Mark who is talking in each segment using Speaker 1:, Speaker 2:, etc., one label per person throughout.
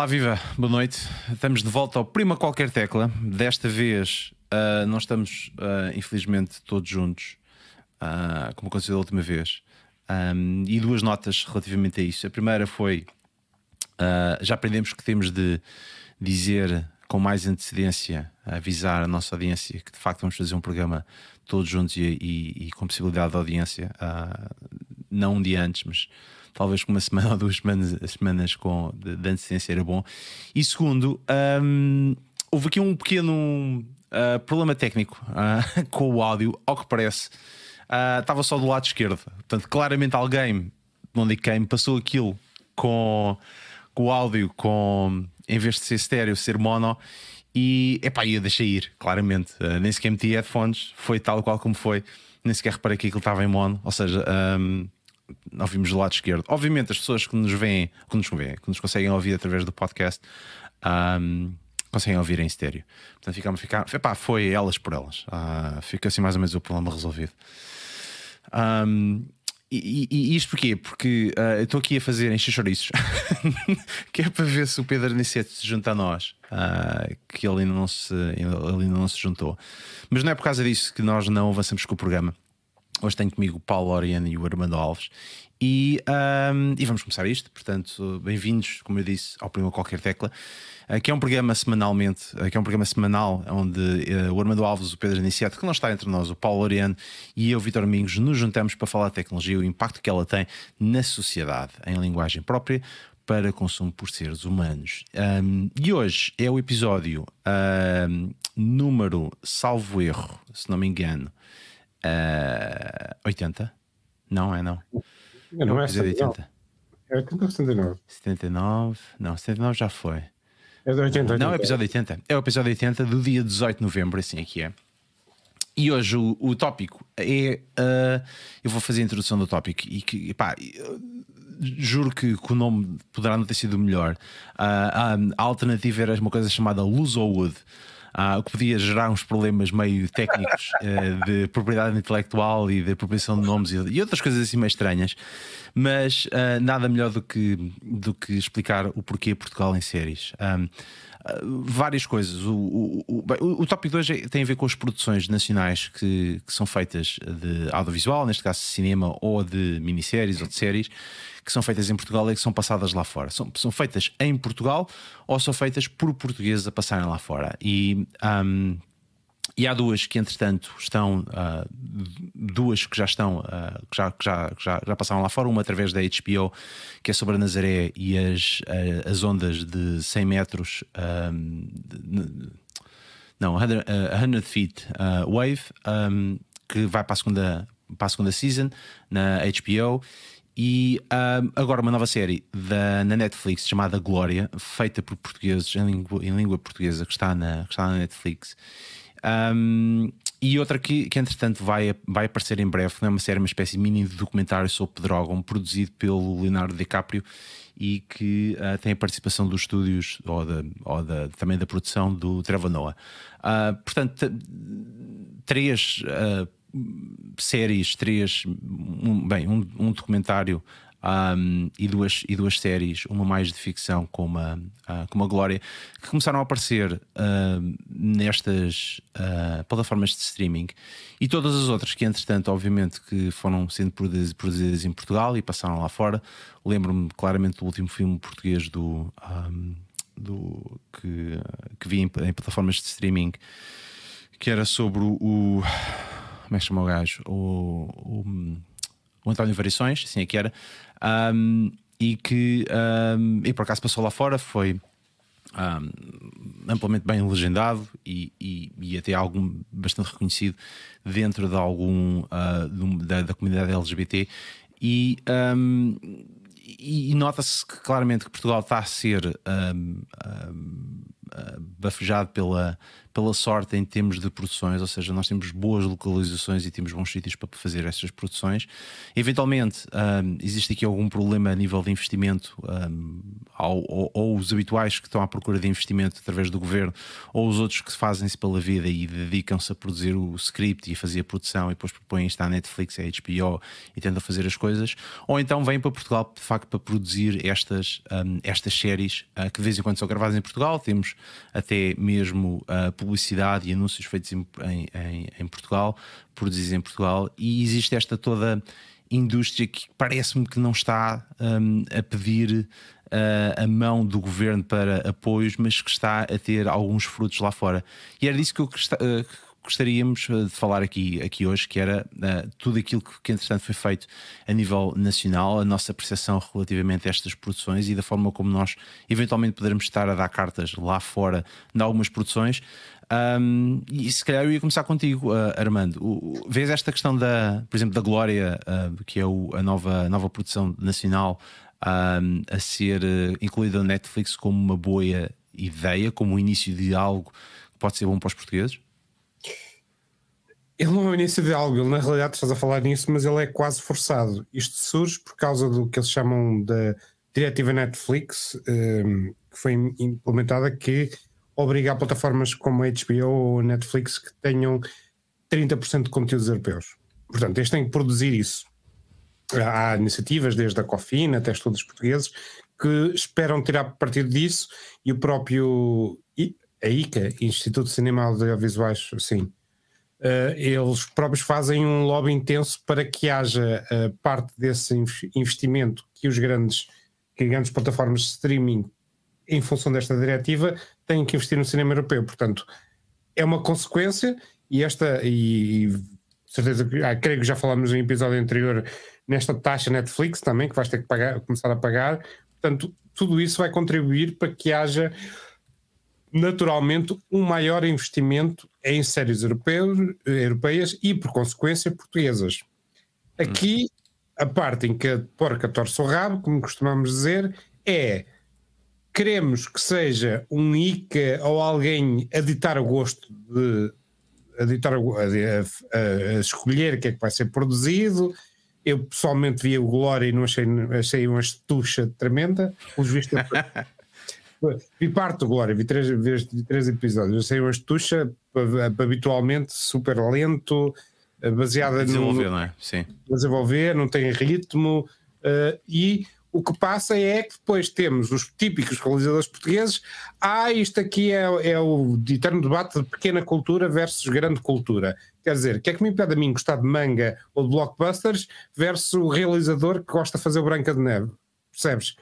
Speaker 1: Olá, viva, boa noite. Estamos de volta ao Prima Qualquer Tecla. Desta vez uh, não estamos, uh, infelizmente, todos juntos, uh, como aconteceu da última vez. Um, e duas notas relativamente a isso. A primeira foi: já aprendemos que temos de dizer com mais antecedência, avisar a nossa audiência que de facto vamos fazer um programa todos juntos e, e, e com possibilidade de audiência, não um dia antes, mas talvez com uma semana ou duas semanas, semanas com, de, de antecedência era bom. E segundo, um, houve aqui um pequeno uh, problema técnico uh, com o áudio, ao que parece. Uh, estava só do lado esquerdo. Portanto, claramente alguém, não digo quem, passou aquilo com, com o áudio, com, em vez de ser estéreo, ser mono. E epá, eu deixei ir, claramente. Uh, nem sequer meti headphones, foi tal qual como foi. Nem sequer reparei que aquilo estava em mono. Ou seja, um, ouvimos do lado esquerdo. Obviamente, as pessoas que nos veem, que nos veem, que nos conseguem ouvir através do podcast, um, conseguem ouvir em estéreo. Portanto, ficamos, ficamos, epá, foi elas por elas. Uh, fica assim mais ou menos o problema resolvido. Um, e, e, isto porquê? Porque uh, estou aqui a fazer encher que é para ver se o Pedro Aniceto se junta a nós, uh, que ele ainda, não se, ele ainda não se juntou. Mas não é por causa disso que nós não avançamos com o programa. Hoje tenho comigo o Paulo Oriano e o Armando Alves. E, um, e vamos começar isto. Portanto, bem-vindos, como eu disse, ao Prima Qualquer Tecla, uh, que é um programa semanalmente, uh, que é um programa semanal onde uh, o Armando Alves, o Pedro Aniceto, que não está entre nós, o Paulo Oriano e eu, Vitor Domingos, nos juntamos para falar de tecnologia e o impacto que ela tem na sociedade, em linguagem própria, para consumo por seres humanos. Um, e hoje é o episódio um, número, salvo erro, se não me engano, Uh, 80? Não, é não.
Speaker 2: Não, não é 80. É 80 ou 79?
Speaker 1: 79. Não, 79 já foi.
Speaker 2: É do 80, 80.
Speaker 1: Não, é o episódio 80. É o episódio 80 do dia 18 de novembro, assim aqui é. E hoje o, o tópico é. Uh, eu vou fazer a introdução do tópico e que, pá, juro que, que, o nome poderá não ter sido melhor. Uh, a, a alternativa era uma coisa chamada Luz ou Wood uh, o que podia gerar uns problemas meio técnicos uh, de propriedade intelectual e de apropriação de nomes e, e outras coisas assim meio estranhas. Mas uh, nada melhor do que, do que explicar o porquê Portugal em séries. Um, várias coisas. O, o, o, o tópico de hoje tem a ver com as produções nacionais que, que, são feitas de audiovisual, neste caso cinema ou de minisséries ou de séries, que são feitas em Portugal e que são passadas lá fora. São, são feitas em Portugal ou são feitas por portugueses a passarem lá fora. E. Um, e há duas que, entretanto, estão, uh, duas que já estão, uh, que, já, que, já, já, já passaram lá fora, uma através da HBO, que é sobre a Nazaré e as, uh, as ondas de 100 metros, de, não, 100, 100 feet wave, um, que vai para a, segunda, para a segunda season na HBO. E agora uma nova série da, na Netflix chamada Glória, feita por portugueses em língua, em língua portuguesa, que está na, que está na Netflix. Um, e outra que, que entretanto vai, vai aparecer em breve, é uma série, uma espécie de mini documentário sobre Pedrógão, produzido pelo Leonardo DiCaprio e que uh, tem a participação dos estúdios ou, da, ou da, também da produção do Trevor Noah. Uh, portanto, três uh, séries, três, um, bem, um, um documentário um, e, duas, e duas séries, uma mais de ficção com uma, uh, com uma Glória, que começaram a aparecer uh, nestas uh, plataformas de streaming e todas as outras que, entretanto, obviamente, que foram sendo produzidas, produzidas em Portugal e passaram lá fora. Lembro-me claramente do último filme português do, um, do que, que vi em, em, plataformas de streaming, que era sobre o. como é que chama o gajo? O, o, o António Variações, assim é que era, um, e que um, e por acaso passou lá fora, foi um, amplamente bem legendado e, e, e, até algum bastante reconhecido dentro de algum uh, da, da, comunidade LGBT e, um, e, nota-se que claramente que Portugal está a ser um, bafejado pela, pela sorte em termos de produções, ou seja, nós temos boas localizações e temos bons sítios para fazer essas produções. Eventualmente, um, existe aqui algum problema a nível de investimento, um, ou, ou, os habituais que estão à procura de investimento através do governo, ou os outros que fazem-se pela vida e dedicam-se a produzir o script e fazer a produção e depois propõem isto à Netflix, à HBO e tentam fazer as coisas, ou então vêm para Portugal de facto para produzir estas, um, estas séries uh, que de vez em quando são gravadas em Portugal. Temos até mesmo uh, publicidade e anúncios feitos em, em, em Portugal, produzidos em Portugal, e existe esta toda indústria que parece-me que não está um, a pedir uh, a mão do governo para apoios, mas que está a ter alguns frutos lá fora. E era disso que eu uh, gostaríamos de falar aqui, aqui hoje, que era uh, tudo aquilo que, que, entretanto, foi feito a nível nacional, a nossa percepção relativamente a estas produções e da forma como nós eventualmente poderemos estar a dar cartas lá fora de algumas produções. Um, e se calhar eu ia começar contigo, uh, Armando. O, vês esta questão da, por exemplo, da Glória, uh, que é o, a nova, nova produção nacional, a ser incluída na Netflix como uma boa ideia, como o início de algo que pode ser bom para os portugueses?
Speaker 2: Ele não é o início de algo, ele na realidade estás a falar nisso, mas ele é quase forçado. Isto surge por causa do que eles chamam da diretiva Netflix, um, que foi implementada, que obriga a plataformas como a HBO ou a Netflix que tenham 30% de conteúdos europeus. Portanto, eles têm que produzir isso. Há iniciativas, desde a Cofina até estudos portugueses, que esperam tirar partido disso e o próprio a ICA, Instituto de Cinema Audiovisuais, sim, eles próprios fazem um lobby intenso para que haja uh, parte desse investimento que os grandes, que grandes plataformas de streaming em função desta diretiva, têm que investir no cinema europeu. Portanto, é uma consequência e esta, e, certeza que, ah, creio que já falámos no episódio anterior, nesta taxa Netflix também, que vais ter que pagar, começar a pagar. Portanto, tudo isso vai contribuir para que haja naturalmente um maior investimento em séries europeus, europeias e, por consequência, portuguesas. Aqui, a parte em que a porca torce o rabo, como costumamos dizer, é queremos que seja um ICA ou alguém a ditar o gosto de a, ditar, a, a, a, escolher o que é que vai ser produzido. Eu pessoalmente vi o Glória e não achei, achei uma estucha tremenda. Os vistos vi parte do Glória, vi três, vi três episódios. Achei uma estucha habitualmente super lento, baseada
Speaker 1: desenvolver,
Speaker 2: no.
Speaker 1: Não é? Sim.
Speaker 2: Desenvolver, não tem ritmo. Uh, e o que passa é que depois temos os típicos realizadores portugueses. Ah, isto aqui é, é o eterno debate de pequena cultura versus grande cultura. Quer dizer, o que é que me impede a mim gostar de manga ou de blockbusters versus o realizador que gosta de fazer o Branca de Neve? Percebes?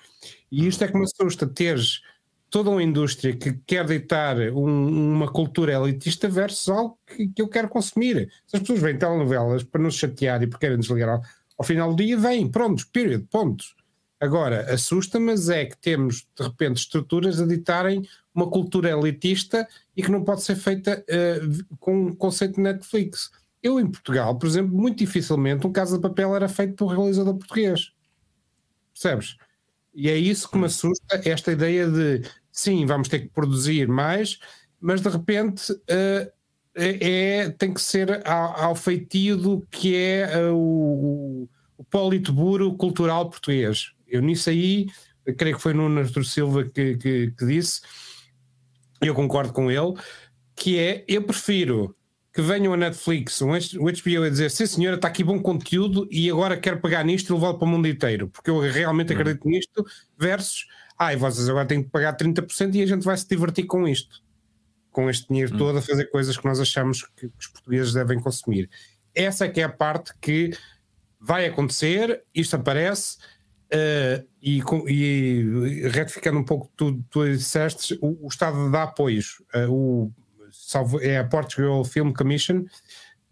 Speaker 2: E isto é que me assusta, teres toda uma indústria que quer ditar um, uma cultura elitista versus algo que, que, eu quero consumir. Se as pessoas veem telenovelas para nos chatear e porque querem desligar ao, ao final do dia, vêm, prontos, period, pontos. Agora, assusta-me é que temos, de repente, estruturas a ditarem uma cultura elitista e que não pode ser feita uh, com um conceito de Netflix. Eu, em Portugal, por exemplo, muito dificilmente um caso de papel era feito por um realizador português. Percebes? E é isso que me assusta, esta ideia de, sim, vamos ter que produzir mais, mas de repente uh, é, tem que ser ao, ao feitio do que é uh, o, o politburo cultural português. Eu nisso aí, eu creio que foi no Arthur Silva que, que, que disse, eu concordo com ele, que é, eu prefiro que venham a Netflix, um, o HBO a dizer, sim senhora, está aqui bom conteúdo e agora quero pegar nisto e levá-lo para o mundo inteiro, porque eu realmente uhum. acredito nisto, versus, ai, ah, vocês agora têm que pagar 30% e a gente vai se divertir com isto, com este dinheiro uhum. todo a fazer coisas que nós achamos que, que os portugueses devem consumir. Essa é que é a parte que vai acontecer, isto aparece, Uh, e, e, retificando um pouco tudo tu disseste, o, o, Estado dá apoios. Uh, o, salvo, é a Portugal Film Commission,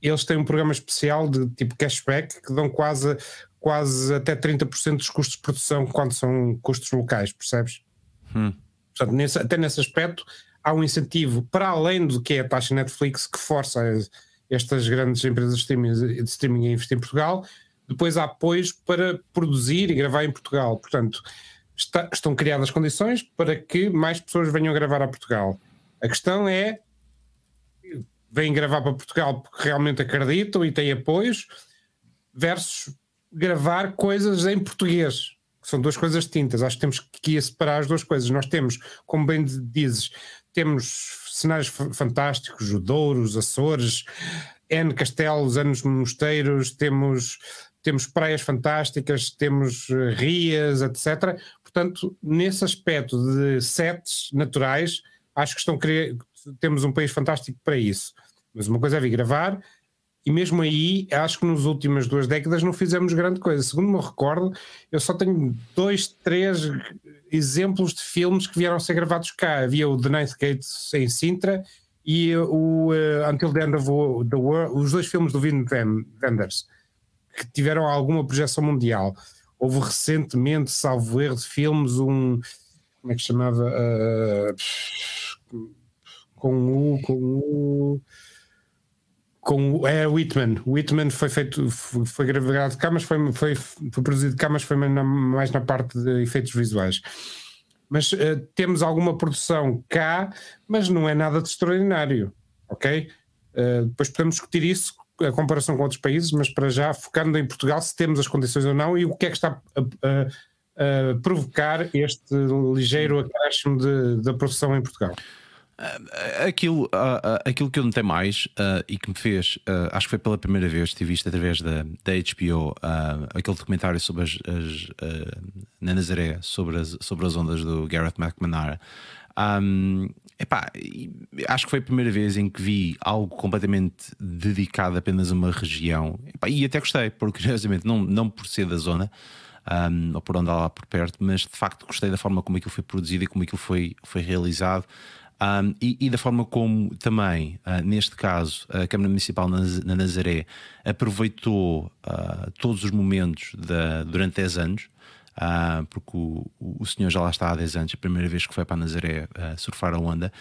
Speaker 2: eles têm um programa especial de tipo cashback que dão quase, quase até 30% dos custos de produção quando são custos locais, percebes?
Speaker 1: Hum.
Speaker 2: Portanto, nesse, até nesse aspecto há um incentivo para além do que é a taxa Netflix que força estas grandes empresas de streaming, de streaming a investir em Portugal depois há apoios para produzir e gravar em Portugal. Portanto, está, estão criadas condições para que mais pessoas venham a gravar a Portugal. A questão é vêm gravar para Portugal porque realmente acreditam e têm apoios, versus gravar coisas em português, que são duas coisas distintas. Acho que temos que separar as duas coisas. Nós temos, como bem dizes, temos cenários fantásticos, o Douro, os Açores, N castelos, N mosteiros, temos, temos praias fantásticas, temos eh, rias, etc. Portanto, nesse aspecto de sets naturais, acho que estão temos um país fantástico para isso. Mas uma coisa é vir gravar, e mesmo aí, acho que nas últimas duas décadas não fizemos grande coisa. Segundo me recordo, eu só tenho dois, três exemplos de filmes que vieram a ser gravados cá. Havia o The Ninth Gate em Sintra e o uh, Until the End of the World, os dois filmes do Vin Wenders, que tiveram alguma projeção mundial. Houve recentemente, salvo erro de filmes, um. Como é que chamava? Uh, com o. Com o com é Whitman. Whitman foi feito, foi, gravado cá, mas foi, foi, foi produzido cá, mas foi mais na, mais na parte de efeitos visuais. Mas uh, temos alguma produção cá, mas não é nada de extraordinário, ok? Uh, depois podemos discutir isso, a comparação com outros países, mas para já, focando em Portugal, se temos as condições ou não e o que é que está a, a, a provocar este ligeiro acréscimo da produção em Portugal.
Speaker 1: Aquilo, aquilo que eu notei mais e que me fez, acho que foi pela primeira vez, tive visto através da, da HBO aquele documentário sobre as, as na Nazaré, sobre as, sobre as ondas do Gareth McManara. Um, epá, acho que foi a primeira vez em que vi algo completamente dedicado apenas a uma região epá, e até gostei, porque curiosamente não, não por ser da zona. Um, ou por andar lá por perto, mas de facto gostei da forma como aquilo foi produzido e como aquilo foi, foi realizado. Um, e, e, da forma como também, uh, neste caso, a Câmara Municipal na, na Nazaré aproveitou uh, todos os momentos da, durante 10 anos, uh, porque o, o, senhor já lá está há 10 anos, a primeira vez que foi para Nazaré surfar a onda,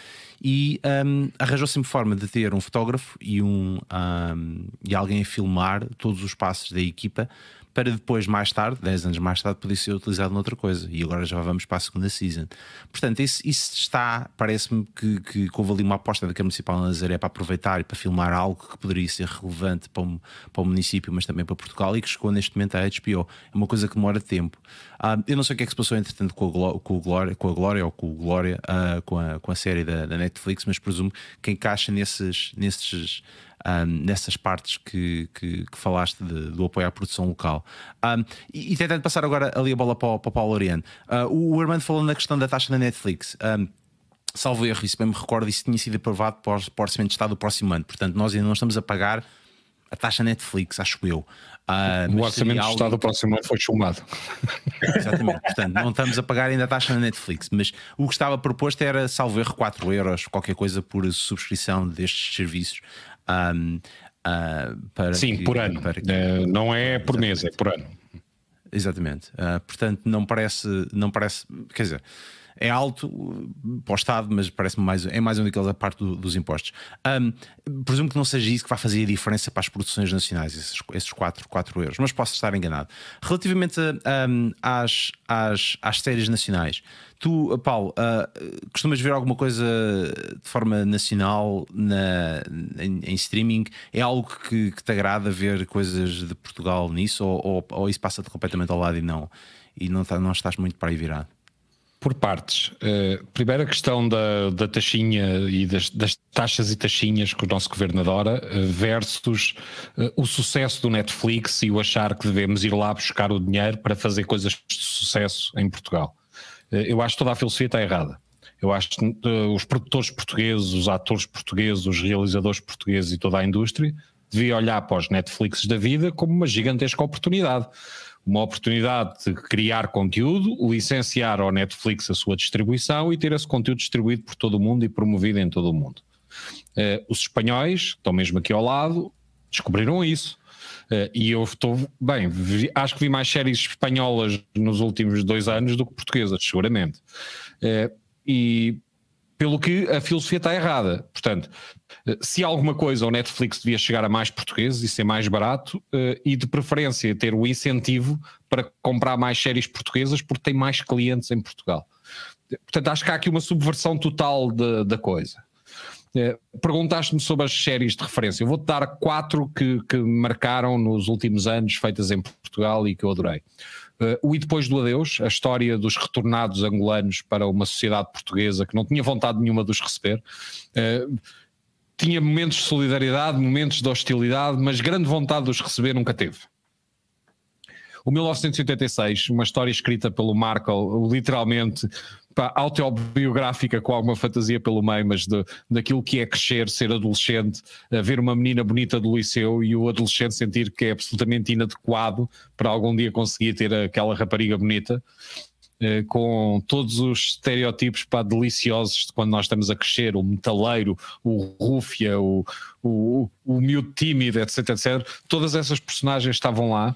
Speaker 1: e um, arranjou sempre forma de ter um fotógrafo e, um, um, e alguém a filmar todos os passos da equipa para depois, mais tarde, 10 anos mais tarde, poder ser utilizado noutra coisa. E agora já vamos para a segunda season. Portanto, isso, isso está, parece-me que, que, houve ali uma aposta da Câmara Municipal de Nazaré para aproveitar e para filmar algo que poderia ser relevante para o, para o município, mas também para Portugal e que chegou neste momento à HBO. É uma coisa que demora tempo. Uh, eu não sei o que é que se passou, entretanto, com a, com a, Glória, com a Glória ou com Glória, uh, com, a, com a série da, da Netflix, mas presumo que encaixa nesses. nesses um, nessas partes que, que, que falaste de, do apoio à produção local. Um, e, e, tentando passar agora ali a bola para o, para o Paulo Oriano, uh, o Armando falou na questão da taxa da Netflix. Um, salvo erro, isso bem me recordo, isso tinha sido aprovado para, o Orçamento de Estado do próximo ano. Portanto, nós ainda não estamos a pagar a taxa Netflix, acho eu.
Speaker 3: Uh, o orçamento do Estado do próximo ano foi chumado.
Speaker 1: Exatamente, portanto, não estamos a pagar ainda a taxa na Netflix, mas o que estava proposto era, salvo erro, 4 euros, qualquer coisa por subscrição destes serviços. Um,
Speaker 3: uh, Sim, que, por ano. Que... uh, não é por mês, é por ano.
Speaker 1: Exatamente. Uh, portanto, não parece, não parece, quer dizer, é alto para o Estado, mas parece-me mais, é mais um daqueles a parte do, dos impostos. Um, presumo que não seja isso que vai fazer a diferença para as produções nacionais, esses, esses 4, 4 euros, mas posso estar enganado. Relativamente um, às, às, às séries nacionais, tu, Paulo, uh, costumas ver alguma coisa de forma nacional na, em, em streaming? É algo que, que, te agrada ver coisas de Portugal nisso, ou, ou, ou isso passa-te completamente ao lado e não, e não, tá, não estás muito para aí virado?
Speaker 3: Por partes. Uh, primeiro a questão da, da taxinha e das, das, taxas e taxinhas que o nosso governo adora, uh, versus uh, o sucesso do Netflix e o achar que devemos ir lá buscar o dinheiro para fazer coisas de sucesso em Portugal. eu acho que toda a filosofia está errada. Eu acho que os produtores portugueses, os atores portugueses, os realizadores portugueses e toda a indústria deviam olhar para os Netflix da vida como uma gigantesca oportunidade uma oportunidade de criar conteúdo, licenciar ao Netflix a sua distribuição e ter esse conteúdo distribuído por todo o mundo e promovido em todo o mundo. Uh, os espanhóis, estão mesmo aqui ao lado, descobriram isso. Uh, e eu estou, bem, vi, acho que vi mais séries espanholas nos últimos dois anos do que portuguesas, seguramente. Uh, e pelo que a filosofia está errada. Portanto, se alguma coisa o Netflix devia chegar a mais portugueses e ser mais barato uh, e de preferência ter o incentivo para comprar mais séries portuguesas porque tem mais clientes em Portugal. Portanto, acho que há aqui uma subversão total de, da coisa. Uh, Perguntaste-me sobre as séries de referência. Eu vou-te dar quatro que, que marcaram nos últimos anos, feitas em Portugal e que eu adorei. Uh, o E Depois do Adeus, a história dos retornados angolanos para uma sociedade portuguesa que não tinha vontade nenhuma de os receber. Uh, tinha momentos de solidariedade, momentos de hostilidade, mas grande vontade de os receber nunca teve. O 1986, uma história escrita pelo Markle, literalmente pá, autobiográfica com alguma fantasia pelo meio, mas de, daquilo que é crescer, ser adolescente, ver uma menina bonita do liceu e o adolescente sentir que é absolutamente inadequado para algum dia conseguir ter aquela rapariga bonita. Eh, com todos os estereótipos pá, deliciosos de quando nós estamos a crescer, o metaleiro, o rúfia, o, o, o miúdo tímido, etc, etc. Todas essas personagens estavam lá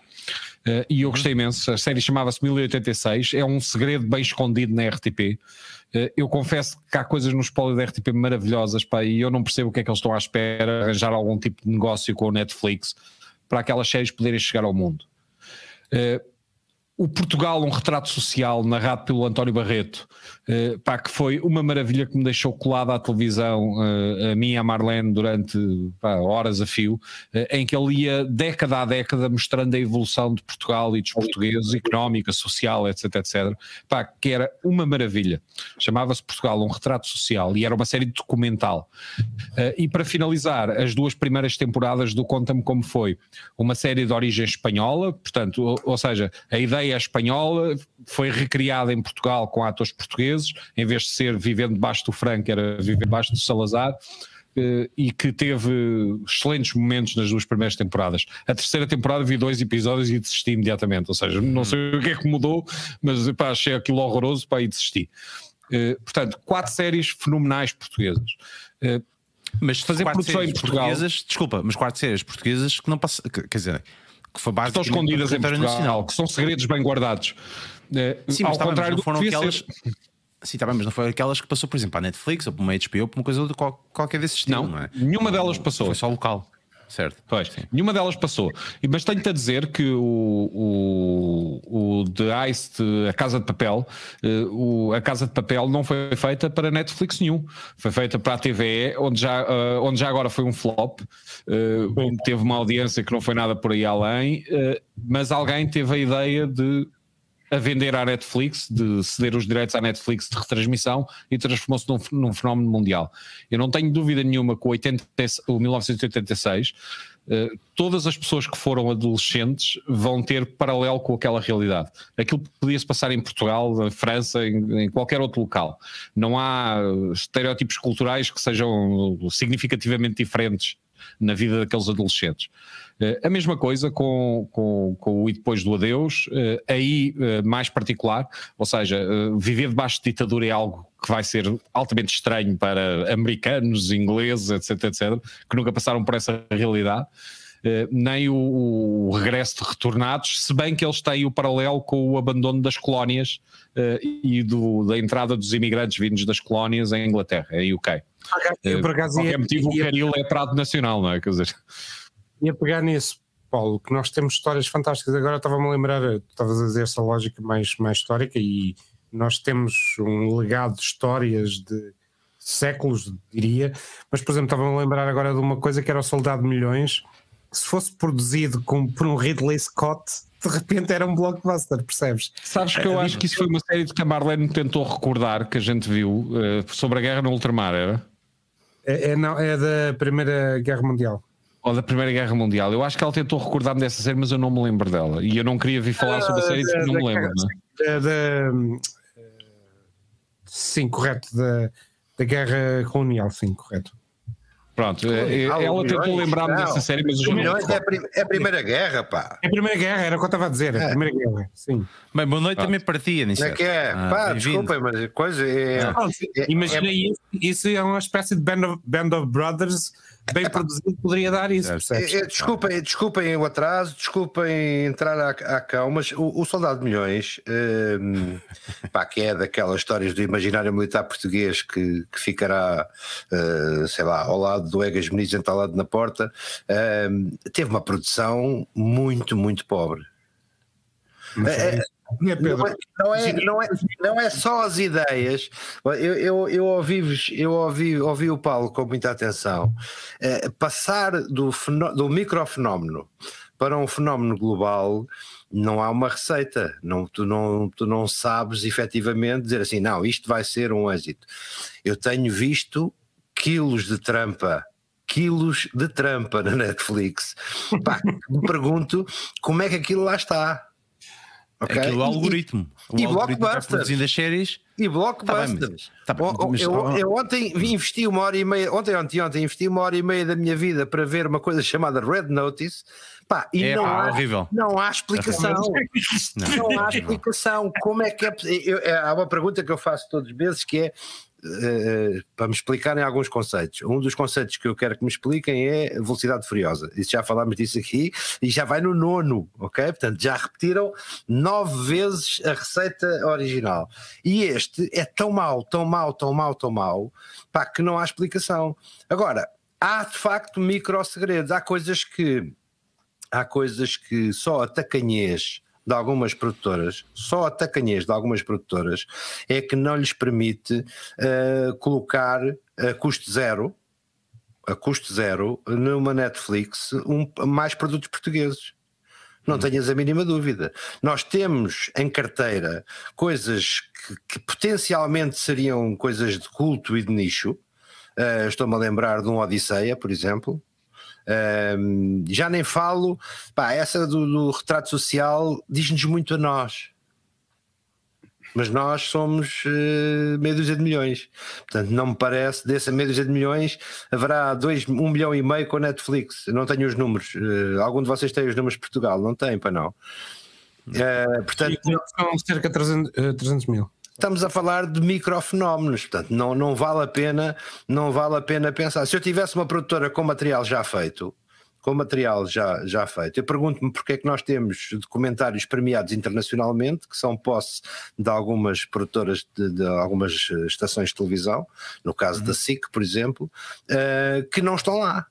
Speaker 3: uh, e eu gostei imenso. A série chamava-se 1086, é um segredo bem escondido na RTP. Uh, eh, eu confesso que há coisas no espólio da RTP maravilhosas pá, e eu não percebo o que é que eles estão à espera, arranjar algum tipo de negócio com o Netflix para aquelas séries poderem chegar ao mundo. Uh, o Portugal, um retrato social, narrado pelo António Barreto, uh, pá, que foi uma maravilha que me deixou colada à televisão, uh, a mim e a Marlene, durante pá, horas a fio, uh, em que ele ia década a década mostrando a evolução de Portugal e dos portugueses, económica, social, etc, etc, pá, que era uma maravilha. Chamava-se Portugal, um retrato social, e era uma série documental. e para finalizar, as duas primeiras temporadas do Conta-me Como Foi, uma série de origem espanhola, portanto, ou, ou seja, a ideia ideia espanhola foi recriada em Portugal com atores portugueses, em vez de ser vivendo debaixo do Franco, era viver debaixo do Salazar. Uh, e que teve excelentes momentos nas duas primeiras temporadas. A terceira temporada vi dois episódios e desisti imediatamente, ou seja, não sei o que é que mudou, mas pá, achei aquilo horroroso pá, e desisti. Uh, portanto, quatro séries fenomenais portuguesas. Uh,
Speaker 1: mas fazer produção em Portugal. Desculpa, mas quatro séries portuguesas que não passam. Quer dizer,
Speaker 3: que foi estão escondidas em Portugal, nacional. que são segredos bem guardados.
Speaker 1: Sim, ao contrário do foram aquelas. Ser... Sim, está bem, mas não foi aquelas que passou, por exemplo, à Netflix ou para uma HBO ou para uma coisa de qualquer desses estilo, não, não é?
Speaker 3: Nenhuma delas passou.
Speaker 1: Foi só local. Certo.
Speaker 3: Pois, sim. nenhuma delas passou. Mas tenho-te a dizer que o, o, o The Ice, a Casa de Papel, uh, o, a Casa de Papel não foi feita para Netflix nenhum. Foi feita para a TVE, onde já, uh, onde já agora foi um flop. Uh, teve uma audiência que não foi nada por aí além, mas alguém teve a ideia de a vender à Netflix, de ceder os direitos à Netflix de retransmissão e transformou-se num, num, fenómeno mundial. Eu não tenho dúvida nenhuma que o, 80, o 1986, uh, todas as pessoas que foram adolescentes vão ter paralelo com aquela realidade. Aquilo podia-se passar em Portugal, na França, em, em, qualquer outro local. Não há estereótipos culturais que sejam significativamente diferentes na vida daqueles adolescentes. Uh, a mesma coisa com, com, com o E Depois do Adeus, uh, aí uh, mais particular, ou seja, viver debaixo de ditadura é algo que vai ser altamente estranho para americanos, ingleses, etc, etc, que nunca passaram por essa realidade. Uh, nem o, o, regresso de retornados, se bem que eles têm o paralelo com o abandono das colónias uh, e do, da entrada dos imigrantes vindos das colónias em Inglaterra, em UK.
Speaker 2: Eu, por acaso,
Speaker 3: qualquer motivo, ia, o Caril é prato nacional, não é? Quer dizer
Speaker 2: ia pegar nisso, Paulo, que nós temos histórias fantásticas. Agora estava-me a lembrar, estavas a dizer essa lógica mais, mais histórica e nós temos um legado de histórias de séculos, diria, mas por exemplo, estava-me a lembrar agora de uma coisa que era o Soldado de Milhões, se fosse produzido com, por um Ridley Scott, de repente era um blockbuster, percebes?
Speaker 3: Sabes que eu acho que isso foi uma série de que a Marlene tentou recordar, que a gente viu, uh, sobre a guerra no ultramar, era?
Speaker 2: É, é, não, é da Primeira Guerra Mundial
Speaker 3: ou da Primeira Guerra Mundial. Eu acho que ela tentou recordar-me dessa série, mas eu não me lembro dela. E eu não queria vir falar sobre a série porque não me lembro.
Speaker 2: Não é? sim, correto. Da, da Guerra Colonial, sim, correto.
Speaker 3: Pronto, ah, ela tentou lembrar-me dessa série, mas os
Speaker 4: milhões é, é a Primeira Guerra, pá.
Speaker 2: É a Primeira Guerra, era o que eu estava a dizer, é a Primeira Guerra, sim.
Speaker 1: Bem, boa noite também para ti,
Speaker 4: Anísio. É que é, ah, pá, desculpem, mas coisa é. Ah,
Speaker 2: é Imagina é, isso, isso é uma espécie de Band of, Band of Brothers bem produzido poderia dar isso.
Speaker 4: É, desculpem, desculpem o atraso, desculpem entrar à, à calma, mas o, o Soldado de Milhões, um, pá, que é daquelas histórias do imaginário militar português que, que ficará, uh, sei lá, ao lado do Egas Muniz entalado na porta, um, teve uma produção muito, muito pobre.
Speaker 2: Mas é, é Pedro.
Speaker 4: Não é, não, é, não, é, não é só as ideias. Eu, eu, eu, ouvi, eu ouvi, ouvi o Paulo com muita atenção. É, passar do, do microfenómeno para um fenómeno global não há uma receita. Não, tu, não, tu não sabes efetivamente dizer assim, não, isto vai ser um êxito. Eu tenho visto quilos de trampa quilos de trampa na Netflix. Pá, me pergunto como é que aquilo lá está.
Speaker 1: Okay? Aquilo é o algoritmo.
Speaker 4: E, o e algoritmo
Speaker 1: blockbusters. as séries.
Speaker 4: E blockbusters. Tá bem, tá bem, mas, eu, eu, ontem investi uma hora e meia, ontem, ontem, ontem, investi uma hora e meia da minha vida para ver uma coisa chamada Red Notice. Pá, e
Speaker 1: é,
Speaker 4: não,
Speaker 1: pá,
Speaker 4: há,
Speaker 1: horrível.
Speaker 4: não há explicação. Não, não há explicação. Como é que é. Eu, é, há uma pergunta que eu faço todos os meses que é Uh, para me explicarem alguns conceitos. Um dos conceitos que eu quero que me expliquem é velocidade furiosa. Isso já falámos disso aqui e já vai no nono, ok? Portanto, já repetiram nove vezes a receita original. E este é tão mau, tão mau, tão mau, tão mau, pá, que não há explicação. Agora, há de facto micro segredos. Há coisas que há coisas que só a tacanhez de algumas produtoras, só a tacanhez de algumas produtoras, é que não lhes permite uh, colocar a custo zero, a custo zero, numa Netflix, um, mais produtos portugueses. Não hum. tenhas a mínima dúvida. Nós temos em carteira coisas que, que potencialmente seriam coisas de culto e de nicho. Uh, Estou-me a lembrar de um Odisseia, por exemplo, um, já nem falo, pá, essa do, do retrato social diz-nos muito a nós. Mas nós somos uh, meia dúzia de milhões. Portanto, não me parece, dessa meia dúzia de milhões, haverá dois, um milhão e meio com a Netflix. Eu não tenho os números. Uh, algum de vocês tem os números de Portugal? Não tem, para não. Uh, portanto,
Speaker 2: são cerca de 300, 300 mil
Speaker 4: estamos a falar de microfenómenos, portanto, não, não vale a pena, não vale a pena pensar. Se eu tivesse uma produtora com material já feito, com material já, já feito, eu pergunto-me porque é que nós temos documentários premiados internacionalmente, que são posse de algumas produtoras de, de algumas estações de televisão, no caso uhum. da SIC, por exemplo, uh, que não estão lá.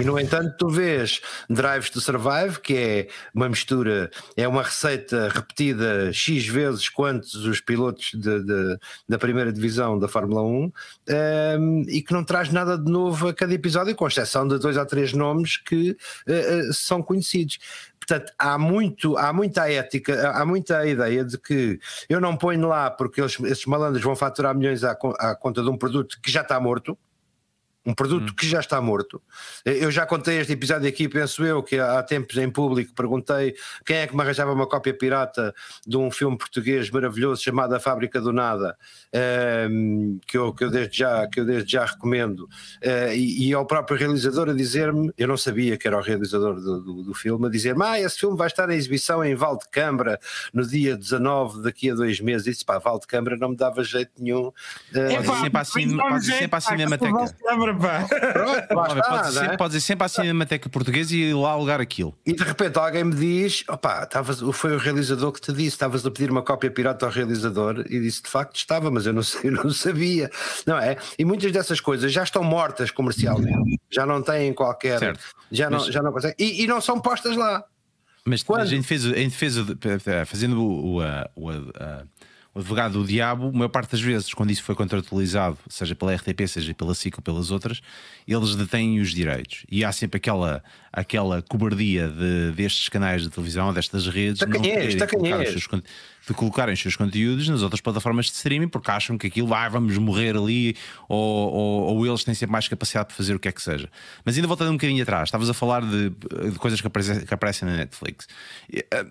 Speaker 4: E no entanto, tu vês Drives to Survive, que é uma mistura, é uma receita repetida X vezes quantos os pilotos de, de, da primeira divisão da Fórmula 1 um, ehm, e que não traz nada de novo a cada episódio, com exceção de dois ou três nomes que uh, uh, são conhecidos. Portanto, há, muito, há muita ética, há muita ideia de que eu não ponho lá porque eles, esses malandros vão faturar milhões à, à conta de um produto que já está morto um produto hum. que já está morto. Eu já contei este episódio aqui, penso eu, que há tempos em público perguntei quem é que me arranjava uma cópia pirata de um filme português maravilhoso chamado A Fábrica do Nada, um, ehm, que, eu, que, eu desde já, que eu desde já recomendo, uh, e, e ao próprio realizador a dizer-me, eu não sabia que era o realizador do, do, do filme, a dizer-me, ah, esse filme vai estar em exibição em Valdecambra no dia 19, daqui a dois meses. E disse, pá, Valdecambra não me dava jeito nenhum.
Speaker 1: Uh, pode, sempre assim, sempre à Cinemateca pá. Pronto, pode, ser, é? pode ser sempre à Cinemateca Portuguesa e ir lá alugar aquilo.
Speaker 4: E de repente alguém me diz: opá, tavas, foi o realizador que te disse, estavas a pedir uma cópia pirata ao realizador e disse: de facto estava, mas eu não, eu não sabia. Não é? E muitas dessas coisas já estão mortas comercialmente, já não têm qualquer. Certo. Já não, mas... já não conseguem. E, e não são postas lá.
Speaker 1: Mas Quando? em defesa, em defesa de, fazendo o, o, o, o o advogado do diabo, a maior parte das vezes, quando isso foi contratualizado, seja pela RTP, seja pela SIC ou pelas outras, eles detêm os direitos. E há sempre aquela, aquela cobardia de, destes canais de televisão, destas redes,
Speaker 4: não querem colocar os seus,
Speaker 1: de colocarem os seus conteúdos nas outras plataformas de streaming porque acham que aquilo vai, vamos morrer ali, ou, ou, ou, eles têm sempre mais capacidade de fazer o que é que seja. Mas ainda voltando um bocadinho atrás, estavas a falar de, de coisas que aparecem, que aparecem, na Netflix. Eh,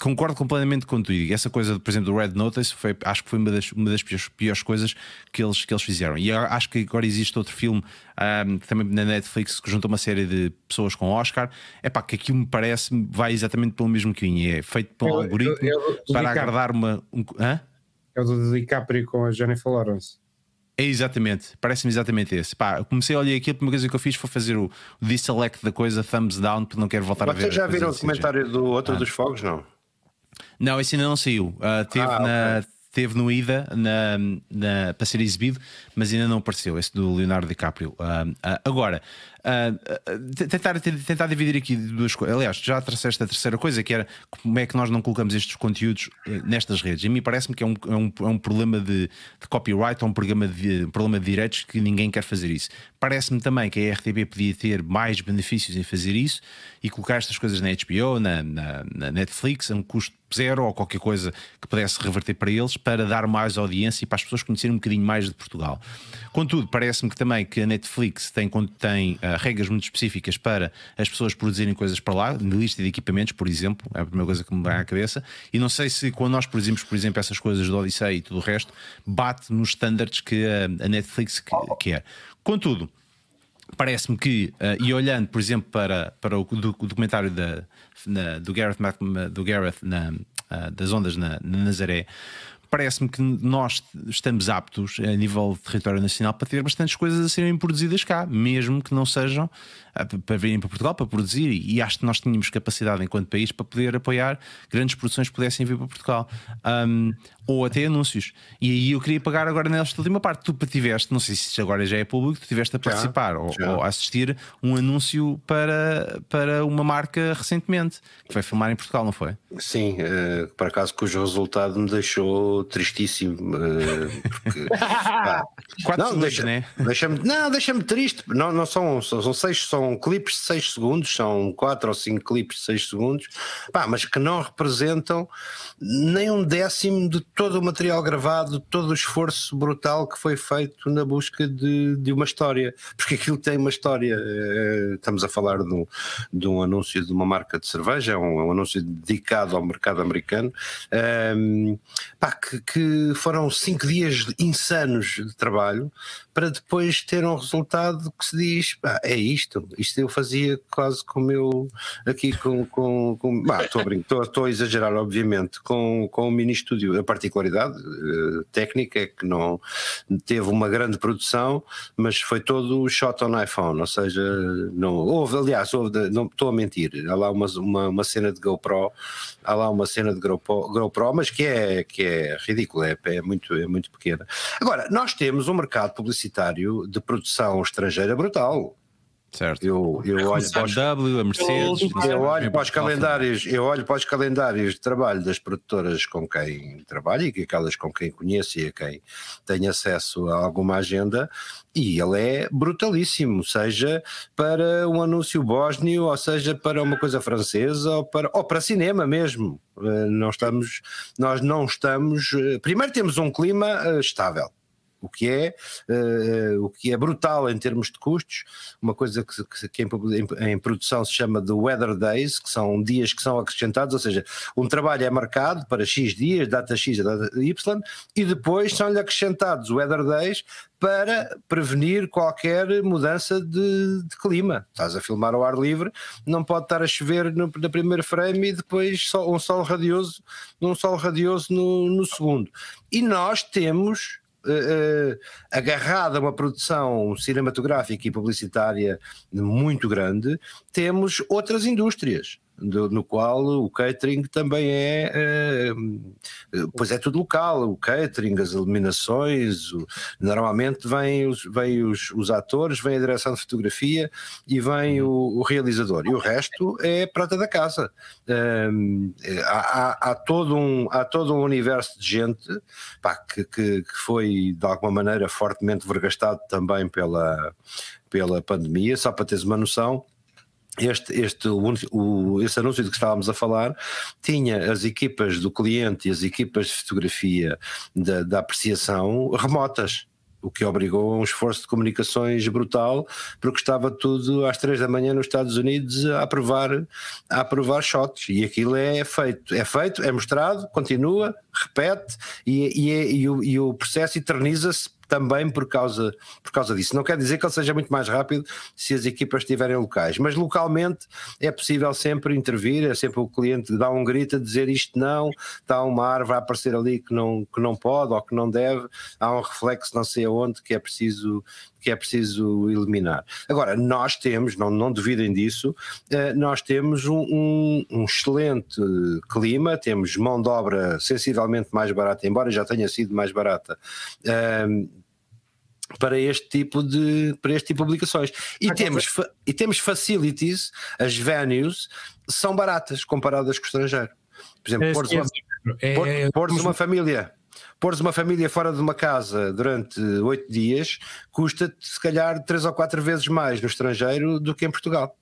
Speaker 1: concordo completamente contigo. Essa coisa, por exemplo, do Red Notice, foi, acho que foi uma das, uma das piores, piores coisas que eles, que eles fizeram. E acho que agora existe outro filme um, também na Netflix que junta uma série de pessoas com Oscar. É pá, que aquilo me parece vai exatamente pelo mesmo caminho. É feito por um eu, algoritmo eu, eu, para agradar uma. Um, hã?
Speaker 2: É o do DiCaprio com a Jennifer Lawrence.
Speaker 1: É exatamente, parece-me exatamente esse. Pá, comecei a olhar aquilo, a primeira coisa que eu fiz foi fazer o, deselect da coisa, thumbs down, porque não quero voltar
Speaker 4: Vocês
Speaker 1: a ver.
Speaker 4: Vocês já viram o comentário do outro ah. dos fogos, não?
Speaker 1: Não, esse ainda não saiu. Uh, teve ah, na. Okay teve no IDA na, na, para ser exibido, mas ainda não apareceu, esse do Leonardo DiCaprio. Uh, uh, agora, Uh, tentar, tentar dividir aqui duas coisas. Aliás, já trouxeste a terceira coisa, que era como é que nós não colocamos estes conteúdos eh, nestas redes. A mim parece-me que é um, é, um, é um problema de, de copyright ou um problema de, um problema de direitos que ninguém quer fazer isso. Parece-me também que a RTB podia ter mais benefícios em fazer isso e colocar estas coisas na HBO, na, na, na Netflix, a um custo zero ou qualquer coisa que pudesse reverter para eles para dar mais audiência e para as pessoas conhecerem um bocadinho mais de Portugal. Contudo, parece-me que também que a Netflix tem, tem uh, regras muito específicas para as pessoas produzirem coisas para lá, de lista de equipamentos, por exemplo, é a primeira coisa que me vem à cabeça, e não sei se quando nós produzimos, por exemplo, essas coisas do Odyssey e tudo o resto, bate nos standards que a, Netflix quer. Contudo, parece-me que, uh, e olhando, por exemplo, para, para o, do, o documentário da, na, do Gareth, do Gareth na, uh, das ondas na, na Nazaré, parece-me que nós estamos aptos, a nível de território nacional, para ter bastantes coisas a serem produzidas cá, mesmo que não sejam para virem para Portugal para produzir. E acho que nós tínhamos capacidade, enquanto país, para poder apoiar grandes produções que pudessem vir para Portugal. Um, ou até anúncios. E aí eu queria pagar agora nesta última parte. Tu tiveste, não sei se agora já é público, tu tiveste a participar já, ou, já. ou, a assistir um anúncio para, para uma marca recentemente que vai filmar em Portugal, não foi?
Speaker 4: Sim, uh, por acaso cujo resultado me deixou tristíssimo. Uh, porque,
Speaker 1: pá, Quatro não, deixa, né?
Speaker 4: deixa-me não, deixa-me triste. Não, não são, são, são seis, são clipes de 6 segundos, são quatro ou cinco clipes de 6 segundos, pá, mas que não representam nem um décimo de todo o material gravado, todo o esforço brutal que foi feito na busca de, de uma história, porque aquilo tem uma história. Eh, estamos a falar de um, de um anúncio de uma marca de cerveja, um, um anúncio dedicado ao mercado americano, um, ehm, pá, que, que foram cinco dias insanos de trabalho para depois ter um resultado que se diz: pá, é isto, isto eu fazia quase como eu aqui com. com, com estou a exagerar, obviamente, com, com o mini estúdio. A particularidade uh, técnica é que não teve uma grande produção, mas foi todo shot on iPhone, ou seja, não houve, aliás, houve, não estou a mentir, há lá uma, uma, uma, cena de GoPro, há lá uma cena de GoPro, GoPro mas que é, que é ridícula, é, é, muito, é muito pequena. Agora, nós temos um mercado publicitário de produção estrangeira brutal.
Speaker 1: Certo.
Speaker 4: Eu, eu olho para os,
Speaker 1: w, a Mercedes,
Speaker 4: eu olho para os calendários, eu olho para os calendários de trabalho das produtoras com quem trabalho e aquelas com quem conheço e a quem tenho acesso a alguma agenda e ele é brutalíssimo, seja para um anúncio bósnio, ou seja para uma coisa francesa, ou para, ou para cinema mesmo. Eh, não estamos, nós não estamos. Eh, primeiro temos um clima eh, estável o que é uh, o que é brutal em termos de custos, uma coisa que, que em, em, em, produção se chama de weather days, que são dias que são acrescentados, ou seja, um trabalho é marcado para X dias, data X, data Y, e depois são-lhe acrescentados weather days para prevenir qualquer mudança de, de, clima. Estás a filmar ao ar livre, não pode estar a chover no, no primeiro frame e depois só, um sol radioso, um sol radioso no, no segundo. E nós temos uh, agarrada a uma produção cinematográfica e publicitária muito grande, temos outras indústrias do, no qual o catering também é, uh, pois é tudo local, o catering, as iluminações, o, normalmente vêm, os, vêm os, os, atores, vem a direção de fotografia e vem o, o realizador, e o resto é prata da casa. Há, há, há, todo um, há todo um universo de gente pá, que, que, que foi de alguma maneira fortemente vergastado também pela, pela pandemia, só para teres uma noção este, este, o, o, esse anúncio de que estávamos a falar tinha as equipas do cliente e as equipas de fotografia da, da apreciação remotas o que obrigou a um esforço de comunicações brutal, porque estava tudo às três da manhã nos Estados Unidos a aprovar, a aprovar shots, e aquilo é feito, é feito, é mostrado, continua, repete, e, e, é, e, o, e o processo eterniza-se também por causa, por causa disso. Não quer dizer que ele seja muito mais rápido se as equipas estiverem locais, mas localmente é possível sempre intervir, é sempre o cliente dar um grito a dizer isto não, está uma árvore a aparecer ali que não, que não pode ou que não deve, há um reflexo não sei aonde que é preciso que é preciso eliminar. Agora, nós temos, não, não duvidem disso, eh, nós temos um, um, um, excelente clima, temos mão de obra sensivelmente mais barata, embora já tenha sido mais barata, ehm, para este tipo de, para este tipo de publicações. E, ah, temos, fa, e temos facilities, as venues são baratas comparadas com o estrangeiro. Por exemplo, é, pôres uma, é, é, pôres uma família. Pôres uma família fora de uma casa durante oito dias custa-te se calhar três ou quatro vezes mais no estrangeiro do que em Portugal